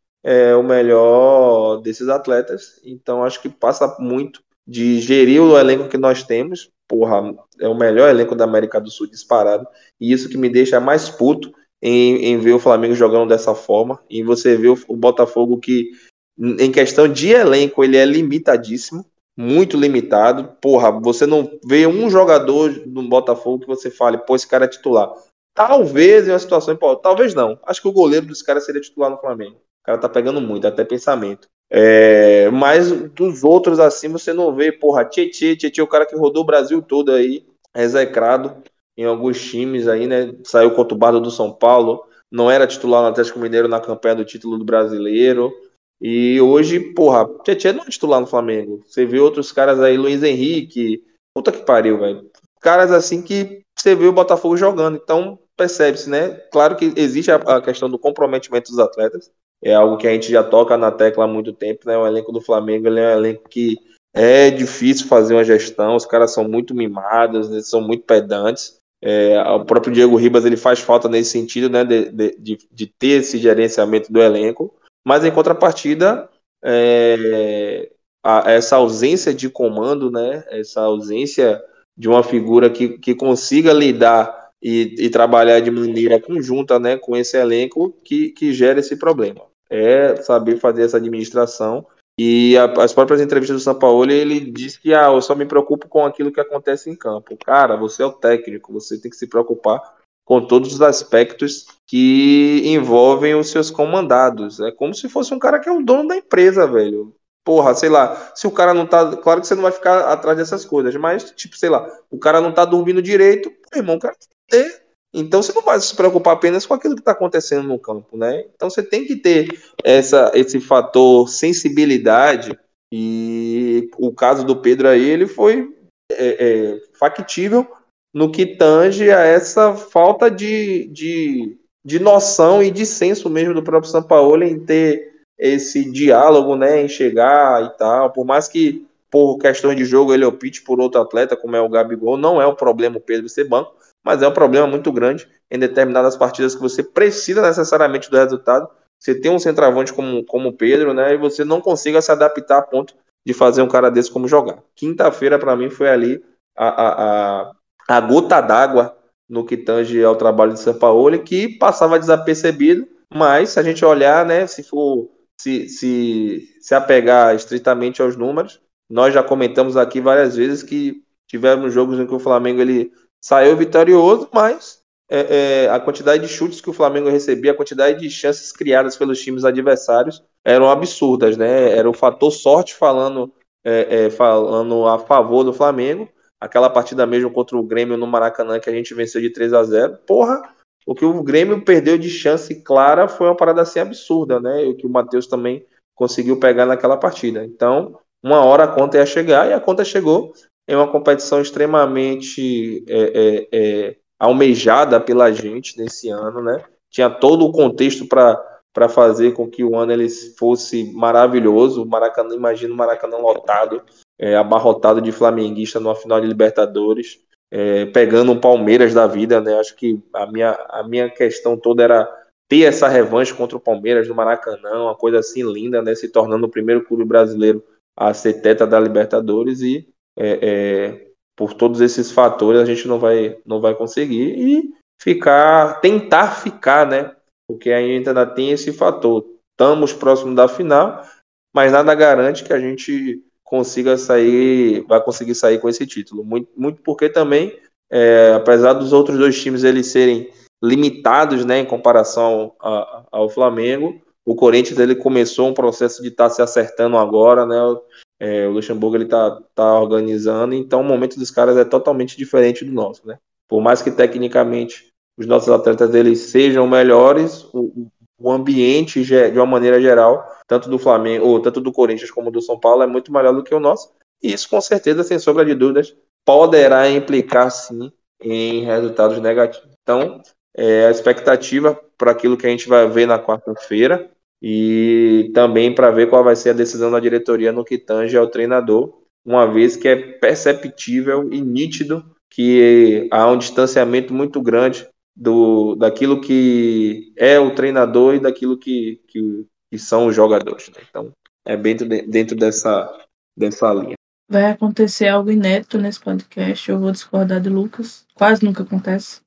o melhor desses atletas. Então acho que passa muito de gerir o elenco que nós temos, porra, é o melhor elenco da América do Sul disparado. E isso que me deixa mais puto em, em ver o Flamengo jogando dessa forma. E você vê o, o Botafogo que, em questão de elenco, ele é limitadíssimo. Muito limitado. Porra, você não vê um jogador no Botafogo que você fale, pô, esse cara é titular. Talvez em uma situação talvez não. Acho que o goleiro desse cara seria titular no Flamengo. O cara tá pegando muito, até pensamento. É, mas dos outros assim você não vê, porra, Tietê, Tietê, o cara que rodou o Brasil todo aí, execrado em alguns times aí, né? Saiu contra o Bardo do São Paulo, não era titular no Atlético Mineiro na campanha do título do brasileiro. E hoje, porra, Tietê não é titular no Flamengo. Você vê outros caras aí, Luiz Henrique, puta que pariu, velho. Caras assim que você vê o Botafogo jogando. Então, percebe-se, né? Claro que existe a, questão do comprometimento dos atletas. É algo que a gente já toca na tecla há muito tempo, né? O elenco do Flamengo ele é um elenco que é difícil fazer uma gestão, os caras são muito mimados, eles são muito pedantes. É, o próprio Diego Ribas ele faz falta nesse sentido, né, de, de, de ter esse gerenciamento do elenco, mas em contrapartida, é, a, essa ausência de comando, né, essa ausência de uma figura que, que consiga lidar e, e trabalhar de maneira conjunta né, com esse elenco que, que gera esse problema. É saber fazer essa administração e a, as próprias entrevistas do São Paulo, ele diz que ah, eu só me preocupo com aquilo que acontece em campo. Cara, você é o técnico, você tem que se preocupar com todos os aspectos que envolvem os seus comandados. É como se fosse um cara que é o dono da empresa, velho. Porra, sei lá, se o cara não tá. Claro que você não vai ficar atrás dessas coisas, mas, tipo, sei lá, o cara não tá dormindo direito, irmão, o cara tem que ter então você não vai se preocupar apenas com aquilo que está acontecendo no campo, né? Então você tem que ter essa, esse fator sensibilidade. E o caso do Pedro aí ele foi é, é, factível no que tange a essa falta de, de, de noção e de senso mesmo do próprio São Paulo em ter esse diálogo, né, em chegar e tal, por mais que por questões de jogo ele opte por outro atleta, como é o Gabigol, não é o problema o Pedro ser banco, mas é um problema muito grande em determinadas partidas que você precisa necessariamente do resultado. Você tem um centroavante como, como Pedro, né? E você não consiga se adaptar a ponto de fazer um cara desse como jogar. Quinta-feira, para mim, foi ali a, a, a, a gota d'água no que tange ao trabalho de São Paulo, que passava desapercebido, mas se a gente olhar, né, se for se, se, se apegar estritamente aos números, nós já comentamos aqui várias vezes que tivemos jogos em que o Flamengo ele saiu vitorioso, mas é, é, a quantidade de chutes que o Flamengo recebia, a quantidade de chances criadas pelos times adversários eram absurdas, né? Era o fator sorte falando, é, é falando a favor do Flamengo. Aquela partida mesmo contra o Grêmio no Maracanã que a gente venceu de 3 a 0 Porra, o que o Grêmio perdeu de chance clara foi uma parada assim absurda, né? E o que o Matheus também conseguiu pegar naquela partida. Então, uma hora a conta ia chegar e a conta chegou em uma competição extremamente é, é, é, almejada pela gente nesse ano, né? Tinha todo o contexto para fazer com que o ano ele fosse maravilhoso. O Maracanã, imagina o Maracanã lotado, é, abarrotado de flamenguista numa final de Libertadores, é, pegando um Palmeiras da vida, né? Acho que a minha, a minha questão toda era ter essa revanche contra o Palmeiras no Maracanã, uma coisa assim linda, né? Se tornando o primeiro clube brasileiro a ser teta da Libertadores e é, é, por todos esses fatores a gente não vai, não vai conseguir e ficar, tentar ficar, né? Porque ainda tem esse fator. Estamos próximo da final, mas nada garante que a gente consiga sair, vai conseguir sair com esse título. Muito, muito porque também, é, apesar dos outros dois times eles serem limitados, né, em comparação a, ao Flamengo, o Corinthians ele começou um processo de estar tá se acertando agora, né? É, o Luxemburgo ele tá, tá organizando, então o momento dos caras é totalmente diferente do nosso, né? Por mais que tecnicamente os nossos atletas eles sejam melhores, o, o ambiente de uma maneira geral, tanto do Flamengo, ou tanto do Corinthians como do São Paulo é muito melhor do que o nosso. E isso com certeza, sem sombra de dúvidas, poderá implicar sim em resultados negativos. Então, é, a expectativa para aquilo que a gente vai ver na quarta-feira e também para ver qual vai ser a decisão da diretoria no que tange ao treinador, uma vez que é perceptível e nítido que há um distanciamento muito grande do daquilo que é o treinador e daquilo que, que, que são os jogadores. Né? Então, é dentro, de, dentro dessa, dessa linha. Vai acontecer algo inédito nesse podcast. Eu vou discordar de Lucas. Quase nunca acontece.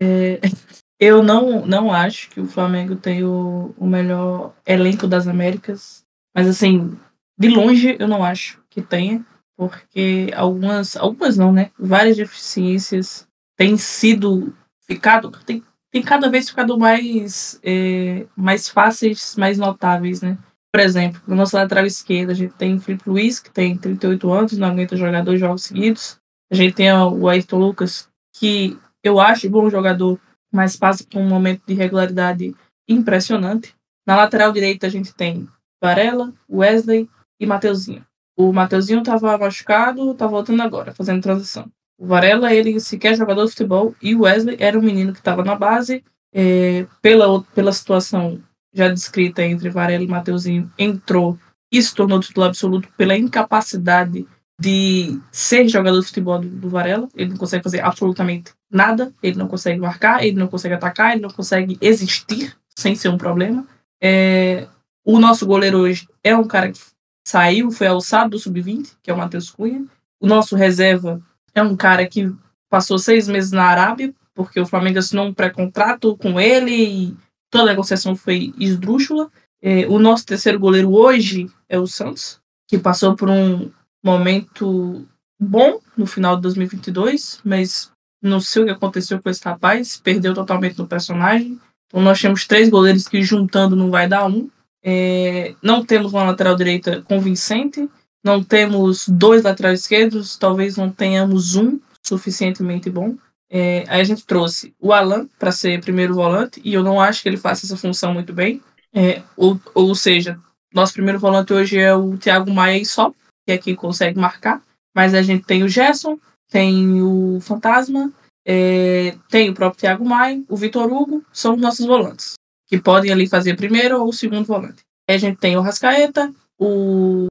É, eu não, não acho que o Flamengo tem o, o melhor elenco das Américas. Mas, assim, de longe eu não acho que tenha. Porque algumas, algumas não, né? Várias deficiências têm sido ficado, tem, tem cada vez ficado mais, é, mais fáceis, mais notáveis, né? Por exemplo, no nosso lateral esquerdo, a gente tem o Felipe Luiz, que tem 38 anos, não aguenta jogar dois jogos seguidos. A gente tem o Ayrton Lucas, que eu acho bom jogador, mas passa por um momento de regularidade impressionante. Na lateral direita a gente tem Varela, Wesley e Mateuzinho. O Mateuzinho estava machucado, está voltando agora, fazendo transição. O Varela, ele sequer é jogador de futebol, e o Wesley era um menino que estava na base. É, pela, pela situação já descrita entre Varela e Mateuzinho, entrou e se tornou titular absoluto pela incapacidade de ser jogador de futebol do, do, Varela. Ele não consegue fazer absolutamente nada, ele não consegue marcar, ele não consegue atacar, ele não consegue existir sem ser um problema. É, o nosso goleiro hoje é um cara que saiu, foi alçado do sub-20, que é o Matheus Cunha. O nosso reserva é um cara que passou seis meses na Arábia, porque o Flamengo assinou um pré-contrato com ele e toda a negociação foi esdrúxula. É, o nosso terceiro goleiro hoje é o Santos, que passou por um momento bom no final de 2022, mas não sei o que aconteceu com esse rapaz, perdeu totalmente no personagem. Então nós temos três goleiros que juntando não vai dar um. É, não temos uma lateral direita convincente, não temos dois laterais esquerdos, talvez não tenhamos um suficientemente bom. É, aí a gente trouxe o Alan para ser primeiro volante, e eu não acho que ele faça essa função muito bem. É, ou, ou seja, nosso primeiro volante hoje é o Thiago Maia e só que é quem consegue marcar. Mas a gente tem o Gerson, tem o Fantasma, é, tem o próprio Thiago Maia, o Vitor Hugo, são os nossos volantes, que podem ali fazer primeiro ou segundo volante. Aí a gente tem o Rascaeta, o,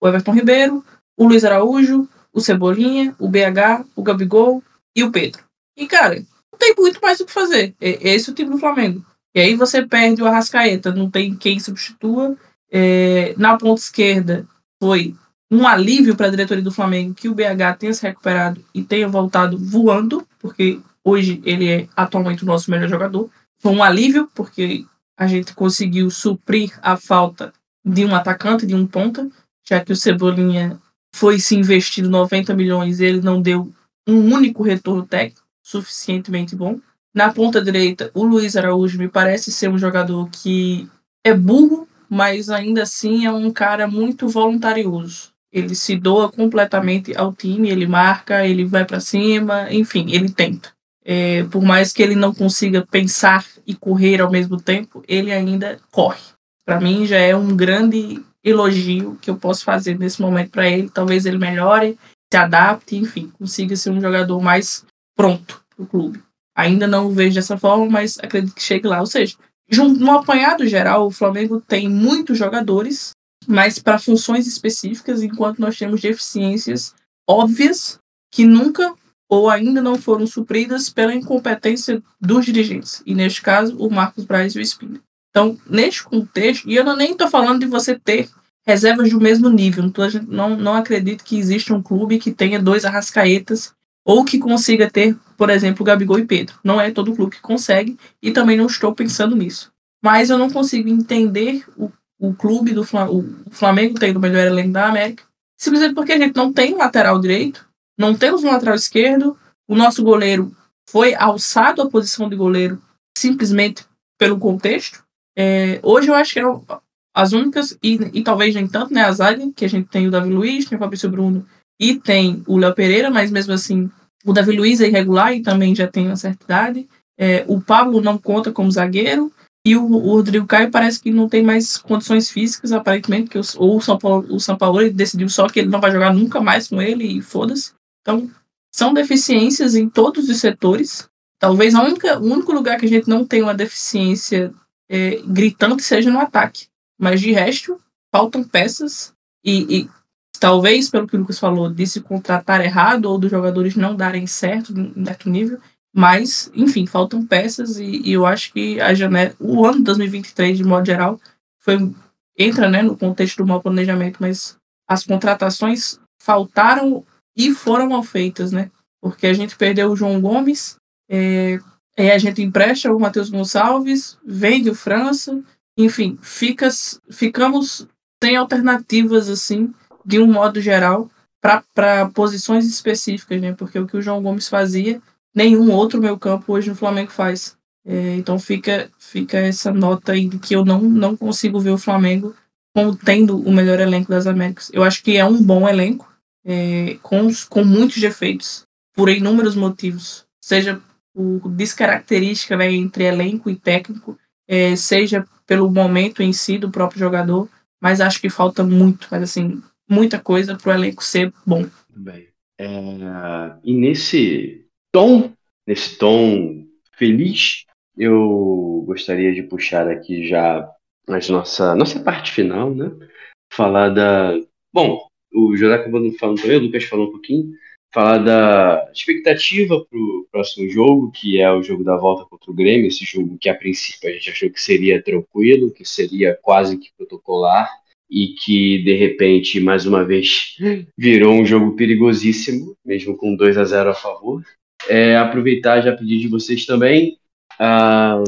o Everton Ribeiro, o Luiz Araújo, o Cebolinha, o BH, o Gabigol e o Pedro. E, cara, não tem muito mais o que fazer. É, esse é o time do Flamengo. E aí você perde o Arrascaeta, não tem quem substitua. É, na ponta esquerda foi um alívio para a diretoria do Flamengo que o BH tenha se recuperado e tenha voltado voando, porque hoje ele é atualmente o nosso melhor jogador. Foi um alívio, porque a gente conseguiu suprir a falta de um atacante, de um ponta, já que o Cebolinha foi se investido 90 milhões e ele não deu um único retorno técnico suficientemente bom. Na ponta direita, o Luiz Araújo me parece ser um jogador que é burro, mas ainda assim é um cara muito voluntarioso. Ele se doa completamente ao time, ele marca, ele vai para cima, enfim, ele tenta. É, por mais que ele não consiga pensar e correr ao mesmo tempo, ele ainda corre. Para mim já é um grande elogio que eu posso fazer nesse momento para ele. Talvez ele melhore, se adapte, enfim, consiga ser um jogador mais pronto para o clube. Ainda não o vejo dessa forma, mas acredito que chegue lá. Ou seja, no apanhado geral, o Flamengo tem muitos jogadores, mas para funções específicas, enquanto nós temos deficiências óbvias que nunca ou ainda não foram supridas pela incompetência dos dirigentes. E neste caso, o Marcos Braz e o Espírito. Então, neste contexto, e eu não, nem estou falando de você ter reservas do mesmo nível. Não, não acredito que exista um clube que tenha dois arrascaetas ou que consiga ter, por exemplo, Gabigol e Pedro. Não é todo clube que consegue e também não estou pensando nisso. Mas eu não consigo entender o, o clube do Flamengo, o Flamengo tendo o melhor elenco da América, simplesmente porque a gente não tem lateral direito, não temos um lateral esquerdo, o nosso goleiro foi alçado à posição de goleiro simplesmente pelo contexto. É, hoje eu acho que eram as únicas, e, e talvez nem tanto, né? A zaga, que a gente tem o Davi Luiz, tem o Fabrício Bruno e tem o Léo Pereira, mas mesmo assim o Davi Luiz é irregular e também já tem uma certa idade. É, o Pablo não conta como zagueiro. E o, o, Rodrigo Caio parece que não tem mais condições físicas, aparentemente, que ou o São Paulo, o São Paulo decidiu só que ele não vai jogar nunca mais com ele e foda-se. Então, são deficiências em todos os setores. Talvez a única, o único lugar que a gente não tem uma deficiência é, gritante seja no ataque. Mas de resto, faltam peças e, e, talvez, pelo que o Lucas falou, de se contratar errado ou dos jogadores não darem certo em certo nível. Mas, enfim, faltam peças e, e eu acho que a janela, o ano de 2023, de modo geral, foi, entra né, no contexto do mau planejamento, mas as contratações faltaram e foram mal feitas, né? Porque a gente perdeu o João Gomes, é, Aí a gente empresta o Matheus Gonçalves, vende o França, enfim, fica, ficamos sem alternativas, assim, de um modo geral, para posições específicas, né? Porque o que o João Gomes fazia, nenhum outro meu campo hoje no Flamengo faz. É, então fica, fica essa nota aí que eu não, não consigo ver o Flamengo como tendo o melhor elenco das Américas. Eu acho que é um bom elenco, é, com, com muitos defeitos, por inúmeros motivos. Seja o descaracterística né, entre elenco e técnico, é, seja pelo momento em si do próprio jogador, mas acho que falta muito, mas assim, muita coisa para o elenco ser bom. Bem, é, e nesse tom, nesse tom feliz, eu gostaria de puxar aqui já a nossa, nossa parte final, né? Falar da. Bom, o José acabou falando também, o Lucas falou um pouquinho, falar da expectativa para o próximo jogo, que é o jogo da volta contra o Grêmio, esse jogo que a princípio a gente achou que seria tranquilo, que seria quase que protocolar, e que de repente, mais uma vez, virou um jogo perigosíssimo, mesmo com 2 a 0 a favor. É, aproveitar já pedir de vocês também a,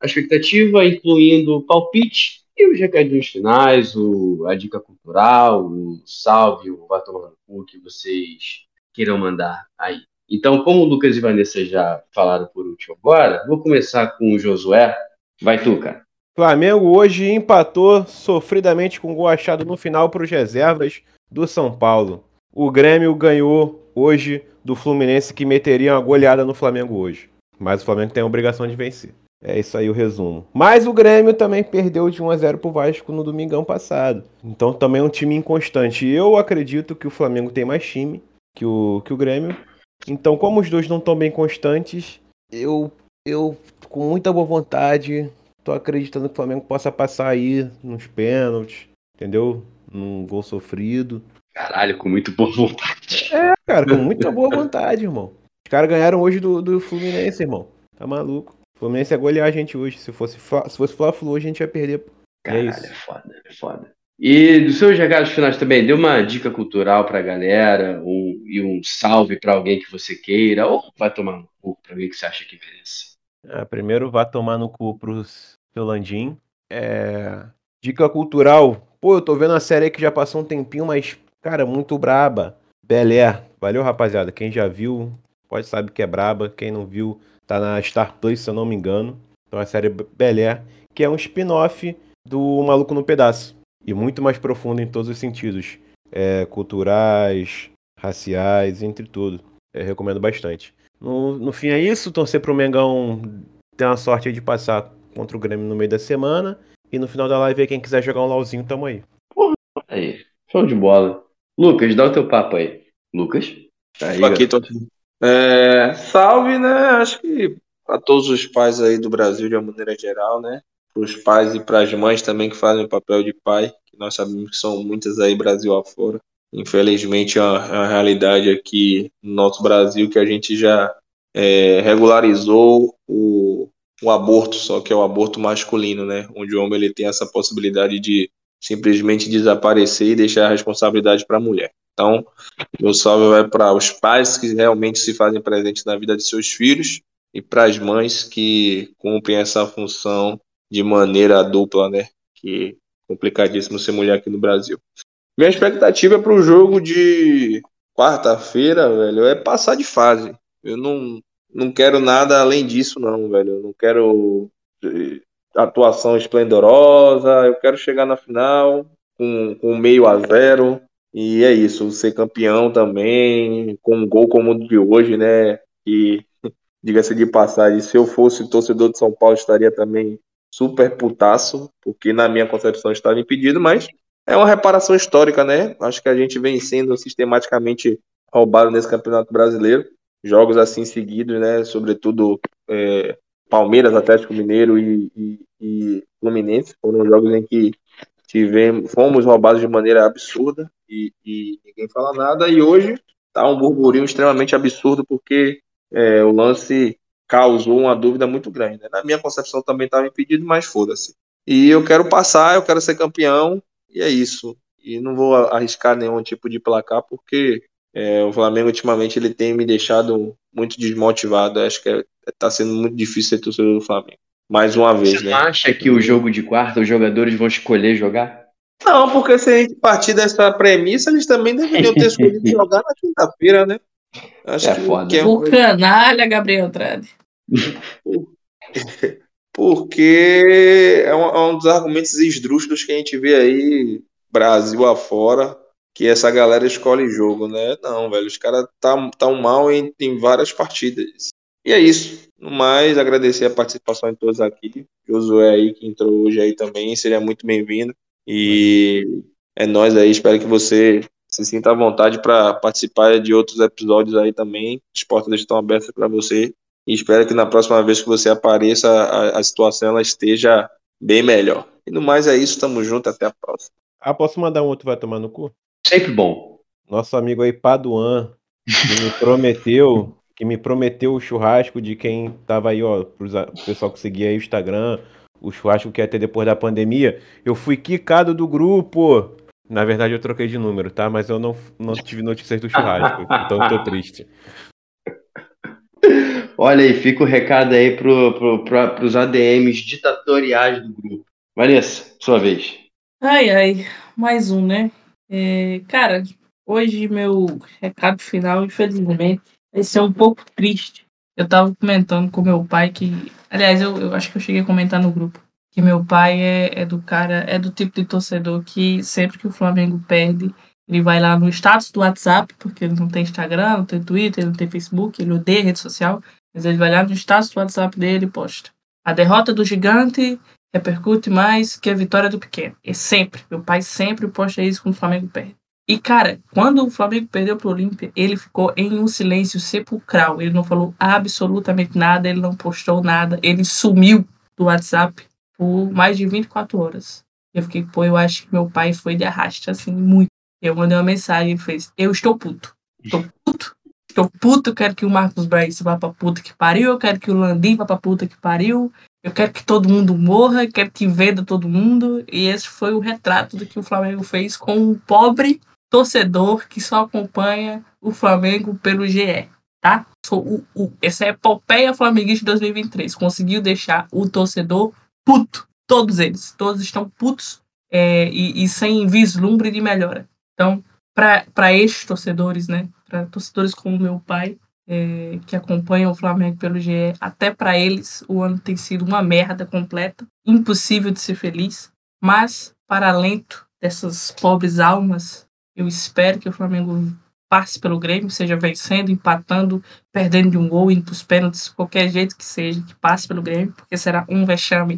a expectativa, incluindo o palpite e os recadinhos finais, o, a dica cultural, o salve, o vai tomar no cu que vocês queiram mandar aí. Então, como o Lucas e Vanessa já falaram por último agora, vou começar com o Josué. Vai tu, cara. Flamengo hoje empatou sofridamente com gol achado no final para os reservas do São Paulo. O Grêmio ganhou hoje do Fluminense que meteria uma goleada no Flamengo hoje. Mas o Flamengo tem a obrigação de vencer. É isso aí o resumo. Mas o Grêmio também perdeu de 1 a 0 pro Vasco no domingão passado. Então também é um time inconstante. Eu acredito que o Flamengo tem mais time que o, que o Grêmio. Então, como os dois não estão bem constantes, eu, eu, com muita boa vontade, tô acreditando que o Flamengo possa passar aí nos pênaltis, entendeu? Num gol sofrido. Caralho, com muito boa vontade. É, cara, com muita boa vontade, irmão. Os caras ganharam hoje do, do Fluminense, irmão. Tá maluco? O Fluminense ia golear a gente hoje. Se fosse, se fosse Fla-Flu, a gente ia perder. Caralho, é, isso. é foda, é foda. E dos seus recados finais também, dê uma dica cultural pra galera, um, e um salve para alguém que você queira, ou vai tomar no cu pra alguém que você acha que merece. É, primeiro, vá tomar no cu pro seu Landim. É... Dica cultural. Pô, eu tô vendo a série aí que já passou um tempinho, mas, cara, muito braba. Bel Air. Valeu, rapaziada. Quem já viu, pode saber que é braba. Quem não viu, tá na Star Plus, se eu não me engano. Então a série Bel Air, que é um spin-off do Maluco no Pedaço e muito mais profundo em todos os sentidos, é, culturais, raciais, entre tudo. Eu recomendo bastante. No, no fim é isso, torcer pro Mengão ter uma sorte de passar contra o Grêmio no meio da semana. E no final da live, quem quiser jogar um LOLzinho, tamo aí. Porra, aí. Show de bola. Lucas, dá o teu papo aí. Lucas? Tá aí, tô aqui, tô aqui. É, salve, né? Acho que para todos os pais aí do Brasil de uma maneira geral, né? para os pais e para as mães também que fazem o papel de pai, que nós sabemos que são muitas aí Brasil afora. Infelizmente é uma, é uma realidade aqui no nosso Brasil que a gente já é, regularizou o, o aborto, só que é o aborto masculino, né? Onde o homem ele tem essa possibilidade de simplesmente desaparecer e deixar a responsabilidade para a mulher. Então, meu salve vai para os pais que realmente se fazem presentes na vida de seus filhos e para as mães que cumprem essa função de maneira dupla, né? Que é complicadíssimo ser mulher aqui no Brasil. Minha expectativa para o jogo de quarta-feira, velho, é passar de fase. Eu não, não quero nada além disso, não, velho. Eu não quero eh, atuação esplendorosa. Eu quero chegar na final com, com meio a zero. E é isso, ser campeão também, com um gol como o de hoje, né? E diga-se de passagem, se eu fosse torcedor de São Paulo, estaria também super putaço, porque na minha concepção estava impedido, mas é uma reparação histórica, né? Acho que a gente vem sendo sistematicamente roubado nesse Campeonato Brasileiro. Jogos assim seguidos, né? Sobretudo é, Palmeiras, Atlético Mineiro e, e, e, Fluminense. Foram jogos em que tivemos, fomos roubados de maneira absurda e, e ninguém fala nada. E hoje tá um burburinho extremamente absurdo porque é, o lance causou uma dúvida muito grande. Né? Na minha concepção também estava impedido, mas foda-se. E eu quero passar, eu quero ser campeão, e é isso. E não vou arriscar nenhum tipo de placar, porque é, o Flamengo ultimamente ele tem me deixado muito desmotivado. Acho que está é, sendo muito difícil ser torcedor do Flamengo. Mais uma vez, Você né? acha que o jogo de quarta os jogadores vão escolher jogar? Não, porque se a gente partir dessa premissa, eles também deveriam ter escolhido jogar na quinta-feira, né? Acho é que, foda. Que é Por canalha, Gabriel Andrade. Porque é um, é um, dos argumentos esdrúxulos que a gente vê aí, Brasil afora, que essa galera escolhe jogo, né? Não, velho, os caras tá, tão mal em, em várias partidas. E é isso. No mais, agradecer a participação de todos aqui. Josué aí, que entrou hoje aí também, seria muito bem-vindo. E é nós aí, espero que você se sinta à vontade para participar de outros episódios aí também. As portas estão abertas para você e espero que na próxima vez que você apareça a, a situação ela esteja bem melhor. E no mais é isso, tamo junto, até a próxima. Ah, posso mandar um outro vai tomar no cu? Sempre bom. Nosso amigo aí, Paduan, que me prometeu, que me prometeu o churrasco de quem tava aí, ó, pro pessoal que seguia aí o Instagram, o churrasco que ia ter depois da pandemia. Eu fui quicado do grupo. Na verdade, eu troquei de número, tá? Mas eu não, não tive notícias do churrasco, então eu tô triste. Olha aí, fica o recado aí pro, pro, pro, pros ADMs ditatoriais do grupo. Vanessa, sua vez. Ai, ai, mais um, né? É, cara, hoje meu recado final, infelizmente, vai ser um pouco triste. Eu tava comentando com meu pai que. Aliás, eu, eu acho que eu cheguei a comentar no grupo. Que meu pai é, é do cara, é do tipo de torcedor que sempre que o Flamengo perde, ele vai lá no status do WhatsApp, porque ele não tem Instagram, não tem Twitter, não tem Facebook, ele odeia rede social, mas ele vai lá no status do WhatsApp dele e posta. A derrota do gigante repercute mais que a vitória do pequeno. E sempre, meu pai sempre posta isso quando o Flamengo perde. E, cara, quando o Flamengo perdeu pro Olímpia, ele ficou em um silêncio sepulcral. Ele não falou absolutamente nada, ele não postou nada, ele sumiu do WhatsApp por mais de 24 horas. Eu fiquei, pô, eu acho que meu pai foi de arrasto, assim, muito. Eu mandei uma mensagem e fez, eu estou puto. Estou puto. Estou puto, quero que o Marcos Braz vá pra puta que pariu, eu quero que o Landim vá pra puta que pariu, eu quero que todo mundo morra, quero que venda todo mundo. E esse foi o retrato do que o Flamengo fez com um pobre torcedor que só acompanha o Flamengo pelo GE, tá? O, o, essa é a epopeia flamenguista de 2023. Conseguiu deixar o torcedor puto. Todos eles. Todos estão putos é, e, e, sem vislumbre de melhora. Então, para estes torcedores, né? Para torcedores como meu pai, é, que acompanham o Flamengo pelo GE, até para eles o ano tem sido uma merda completa, impossível de ser feliz. Mas, para alento dessas pobres almas, eu espero que o Flamengo passe pelo Grêmio, seja vencendo, empatando, perdendo de um gol, indo para os pênaltis, qualquer jeito que seja, que passe pelo Grêmio, porque será um vexame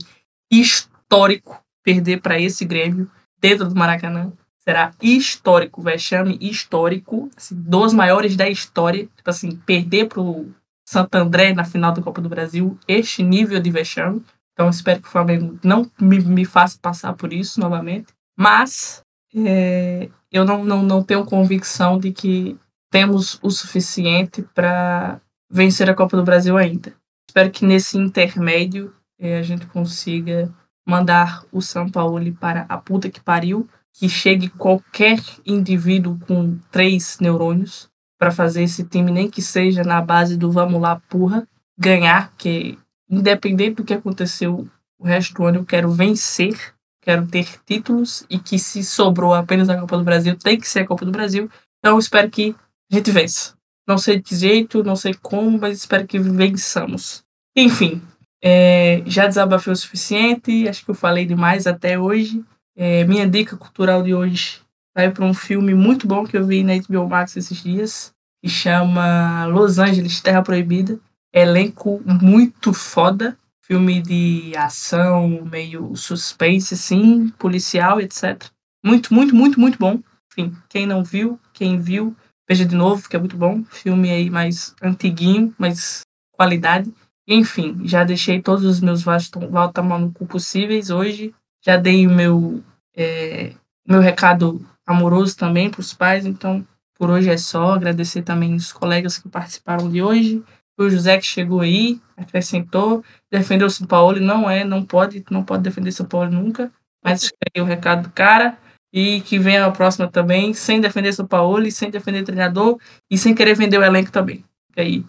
histórico perder para esse Grêmio dentro do Maracanã. Será histórico, vexame histórico, assim, dos maiores da história. Tipo assim, perder para o Santo André na final da Copa do Brasil, este nível de vexame. Então espero que o Flamengo não me, me faça passar por isso novamente. Mas é, eu não, não, não tenho convicção de que temos o suficiente para vencer a Copa do Brasil ainda. Espero que nesse intermédio é, a gente consiga mandar o São Paulo para a puta que pariu, que chegue qualquer indivíduo com três neurônios para fazer esse time, nem que seja na base do vamos lá, porra, ganhar, que independente do que aconteceu o resto do ano, eu quero vencer quero ter títulos e que se sobrou apenas a Copa do Brasil, tem que ser a Copa do Brasil. Então espero que a gente vença. Não sei de que jeito, não sei como, mas espero que vençamos. Enfim, é, já desabafei o suficiente, acho que eu falei demais até hoje. É, minha dica cultural de hoje vai para um filme muito bom que eu vi na HBO Max esses dias, que chama Los Angeles Terra Proibida. Elenco muito foda filme de ação, meio suspense, assim, policial, etc. Muito, muito, muito, muito bom. Enfim, quem não viu, quem viu, veja de novo, que é muito bom. Filme aí mais antiguinho, mais qualidade. Enfim, já deixei todos os meus volta mal no cu possíveis hoje. Já dei o meu, é, meu recado amoroso também para os pais. Então, por hoje é só. Agradecer também os colegas que participaram de hoje o José que chegou aí, acrescentou, defendeu o São Paulo, não é, não pode, não pode defender São Paulo nunca, mas escreveu o recado do cara e que venha a próxima também, sem defender São Paulo e sem defender treinador e sem querer vender o elenco também. Aí.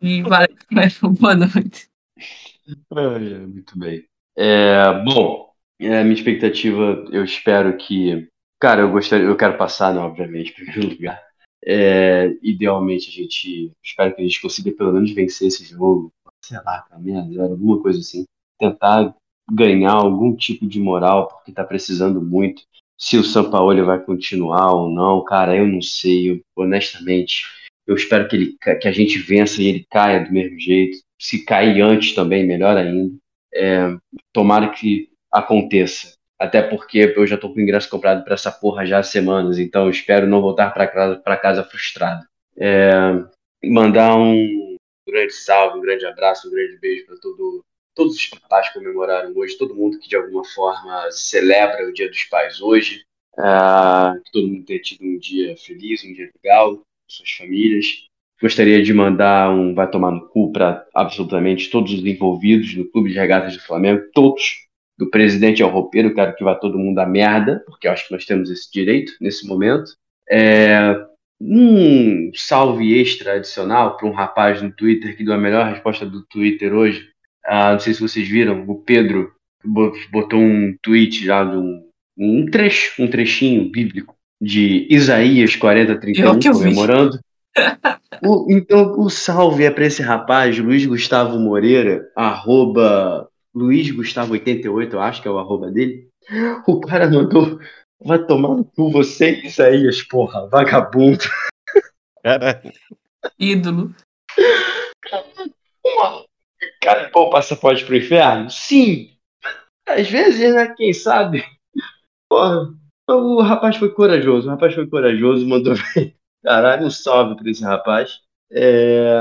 E valeu, boa noite. muito bem. É, bom, é, minha expectativa, eu espero que. Cara, eu gostaria, eu quero passar, né, obviamente, em primeiro lugar. É, idealmente a gente espero que a gente consiga pelo menos vencer esse jogo, sei lá, merda, alguma coisa assim. Tentar ganhar algum tipo de moral, porque tá precisando muito. Se o São Paulo vai continuar ou não, cara, eu não sei. Eu, honestamente, eu espero que, ele, que a gente vença e ele caia do mesmo jeito. Se cair antes também, melhor ainda. É, tomara que aconteça. Até porque eu já tô com o ingresso comprado para essa porra já há semanas, então espero não voltar para casa, casa frustrado. É, mandar um grande salve, um grande abraço, um grande beijo para todo, todos os papais que comemoraram hoje, todo mundo que de alguma forma celebra o Dia dos Pais hoje. É, que todo mundo tenha tido um dia feliz, um dia legal, suas famílias. Gostaria de mandar um vai tomar no cu para absolutamente todos os envolvidos no Clube de Regatas do Flamengo, todos do presidente ao roupeiro, quero que vá todo mundo à merda, porque eu acho que nós temos esse direito nesse momento. É, um salve extra adicional para um rapaz no Twitter que deu a melhor resposta do Twitter hoje. Ah, não sei se vocês viram, o Pedro botou um tweet já de um, um trecho, um trechinho bíblico de Isaías 40, 31, comemorando. o, então, o salve é para esse rapaz, Luiz Gustavo Moreira, arroba Luiz Gustavo 88, eu acho que é o arroba dele. O cara mandou. Vai tomar no cu você Isaías, porra, vagabundo. Caralho. Ídolo. Uma... Cara, pô, passaporte pro inferno? Sim. Às vezes, né? Quem sabe? Porra, O rapaz foi corajoso, o rapaz foi corajoso, mandou bem. Caralho, um salve pra esse rapaz. É,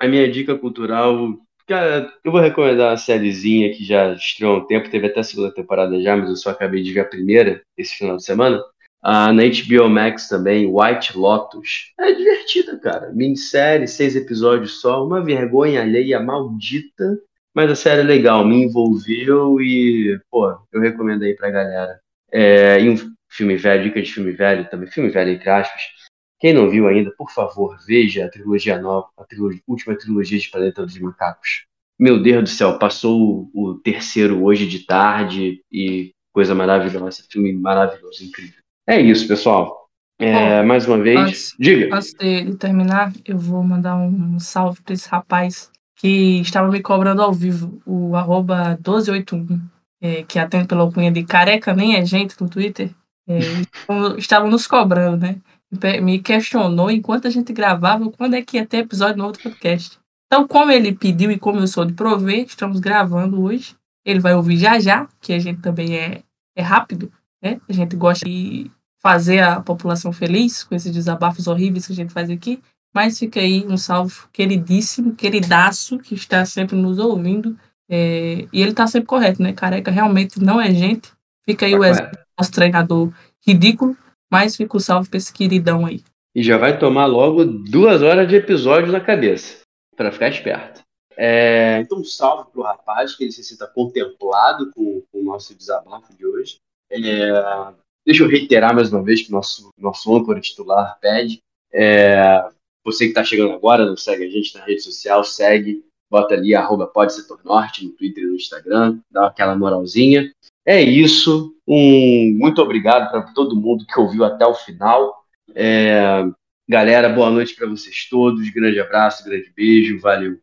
a minha dica cultural, cara, eu vou recomendar uma sériezinha que já estreou há um tempo, teve até a segunda temporada já, mas eu só acabei de ver a primeira esse final de semana. Ah, na HBO Max também, White Lotus. É divertida, cara. Minissérie, seis episódios só, uma vergonha alheia maldita, mas a série é legal, me envolveu e, pô, eu recomendo aí pra galera. É, e um filme velho, dica de filme velho também, filme velho entre aspas. Quem não viu ainda, por favor, veja a trilogia nova, a trilogia, última trilogia de Planeta dos Macacos. Meu Deus do céu, passou o, o terceiro hoje de tarde e coisa maravilhosa, filme maravilhoso, incrível. É isso, pessoal. É, mais uma vez, antes- diga. Antes de, terminar, eu vou mandar um salve para esse rapaz que estava me cobrando ao vivo, o arroba 1281, é, que atende pela alcunha de careca nem é gente no Twitter. É, estavam- estavam nos cobrando, né? Me questionou enquanto a gente gravava quando é que ia ter episódio no outro podcast. Então, como ele pediu e como eu sou de prover, estamos gravando hoje. Ele vai ouvir já já, que a gente também é, é rápido, né? A gente gosta de fazer a população feliz com esses desabafos horríveis que a gente faz aqui. Mas fica aí um salve queridíssimo, queridaço, que está sempre nos ouvindo. É, e ele está sempre correto, né? Careca realmente não é gente. Fica aí Tá o exemplo nosso treinador ridículo, mas fica o salve para esse queridão aí. E já vai tomar logo duas horas de episódio na cabeça, para ficar esperto. É, então, um salve pro rapaz, que ele se sinta contemplado com, com o nosso desabafo de hoje. É, deixa eu reiterar mais uma vez que nosso, nosso âncora titular pede. É, você que está chegando agora, não segue a gente na rede social, segue, bota ali, arroba pode setor norte, no Twitter e no Instagram, dá aquela moralzinha. É isso. Um muito obrigado para todo mundo que ouviu até o final. É, galera, boa noite para vocês todos. Grande abraço, grande beijo. Valeu.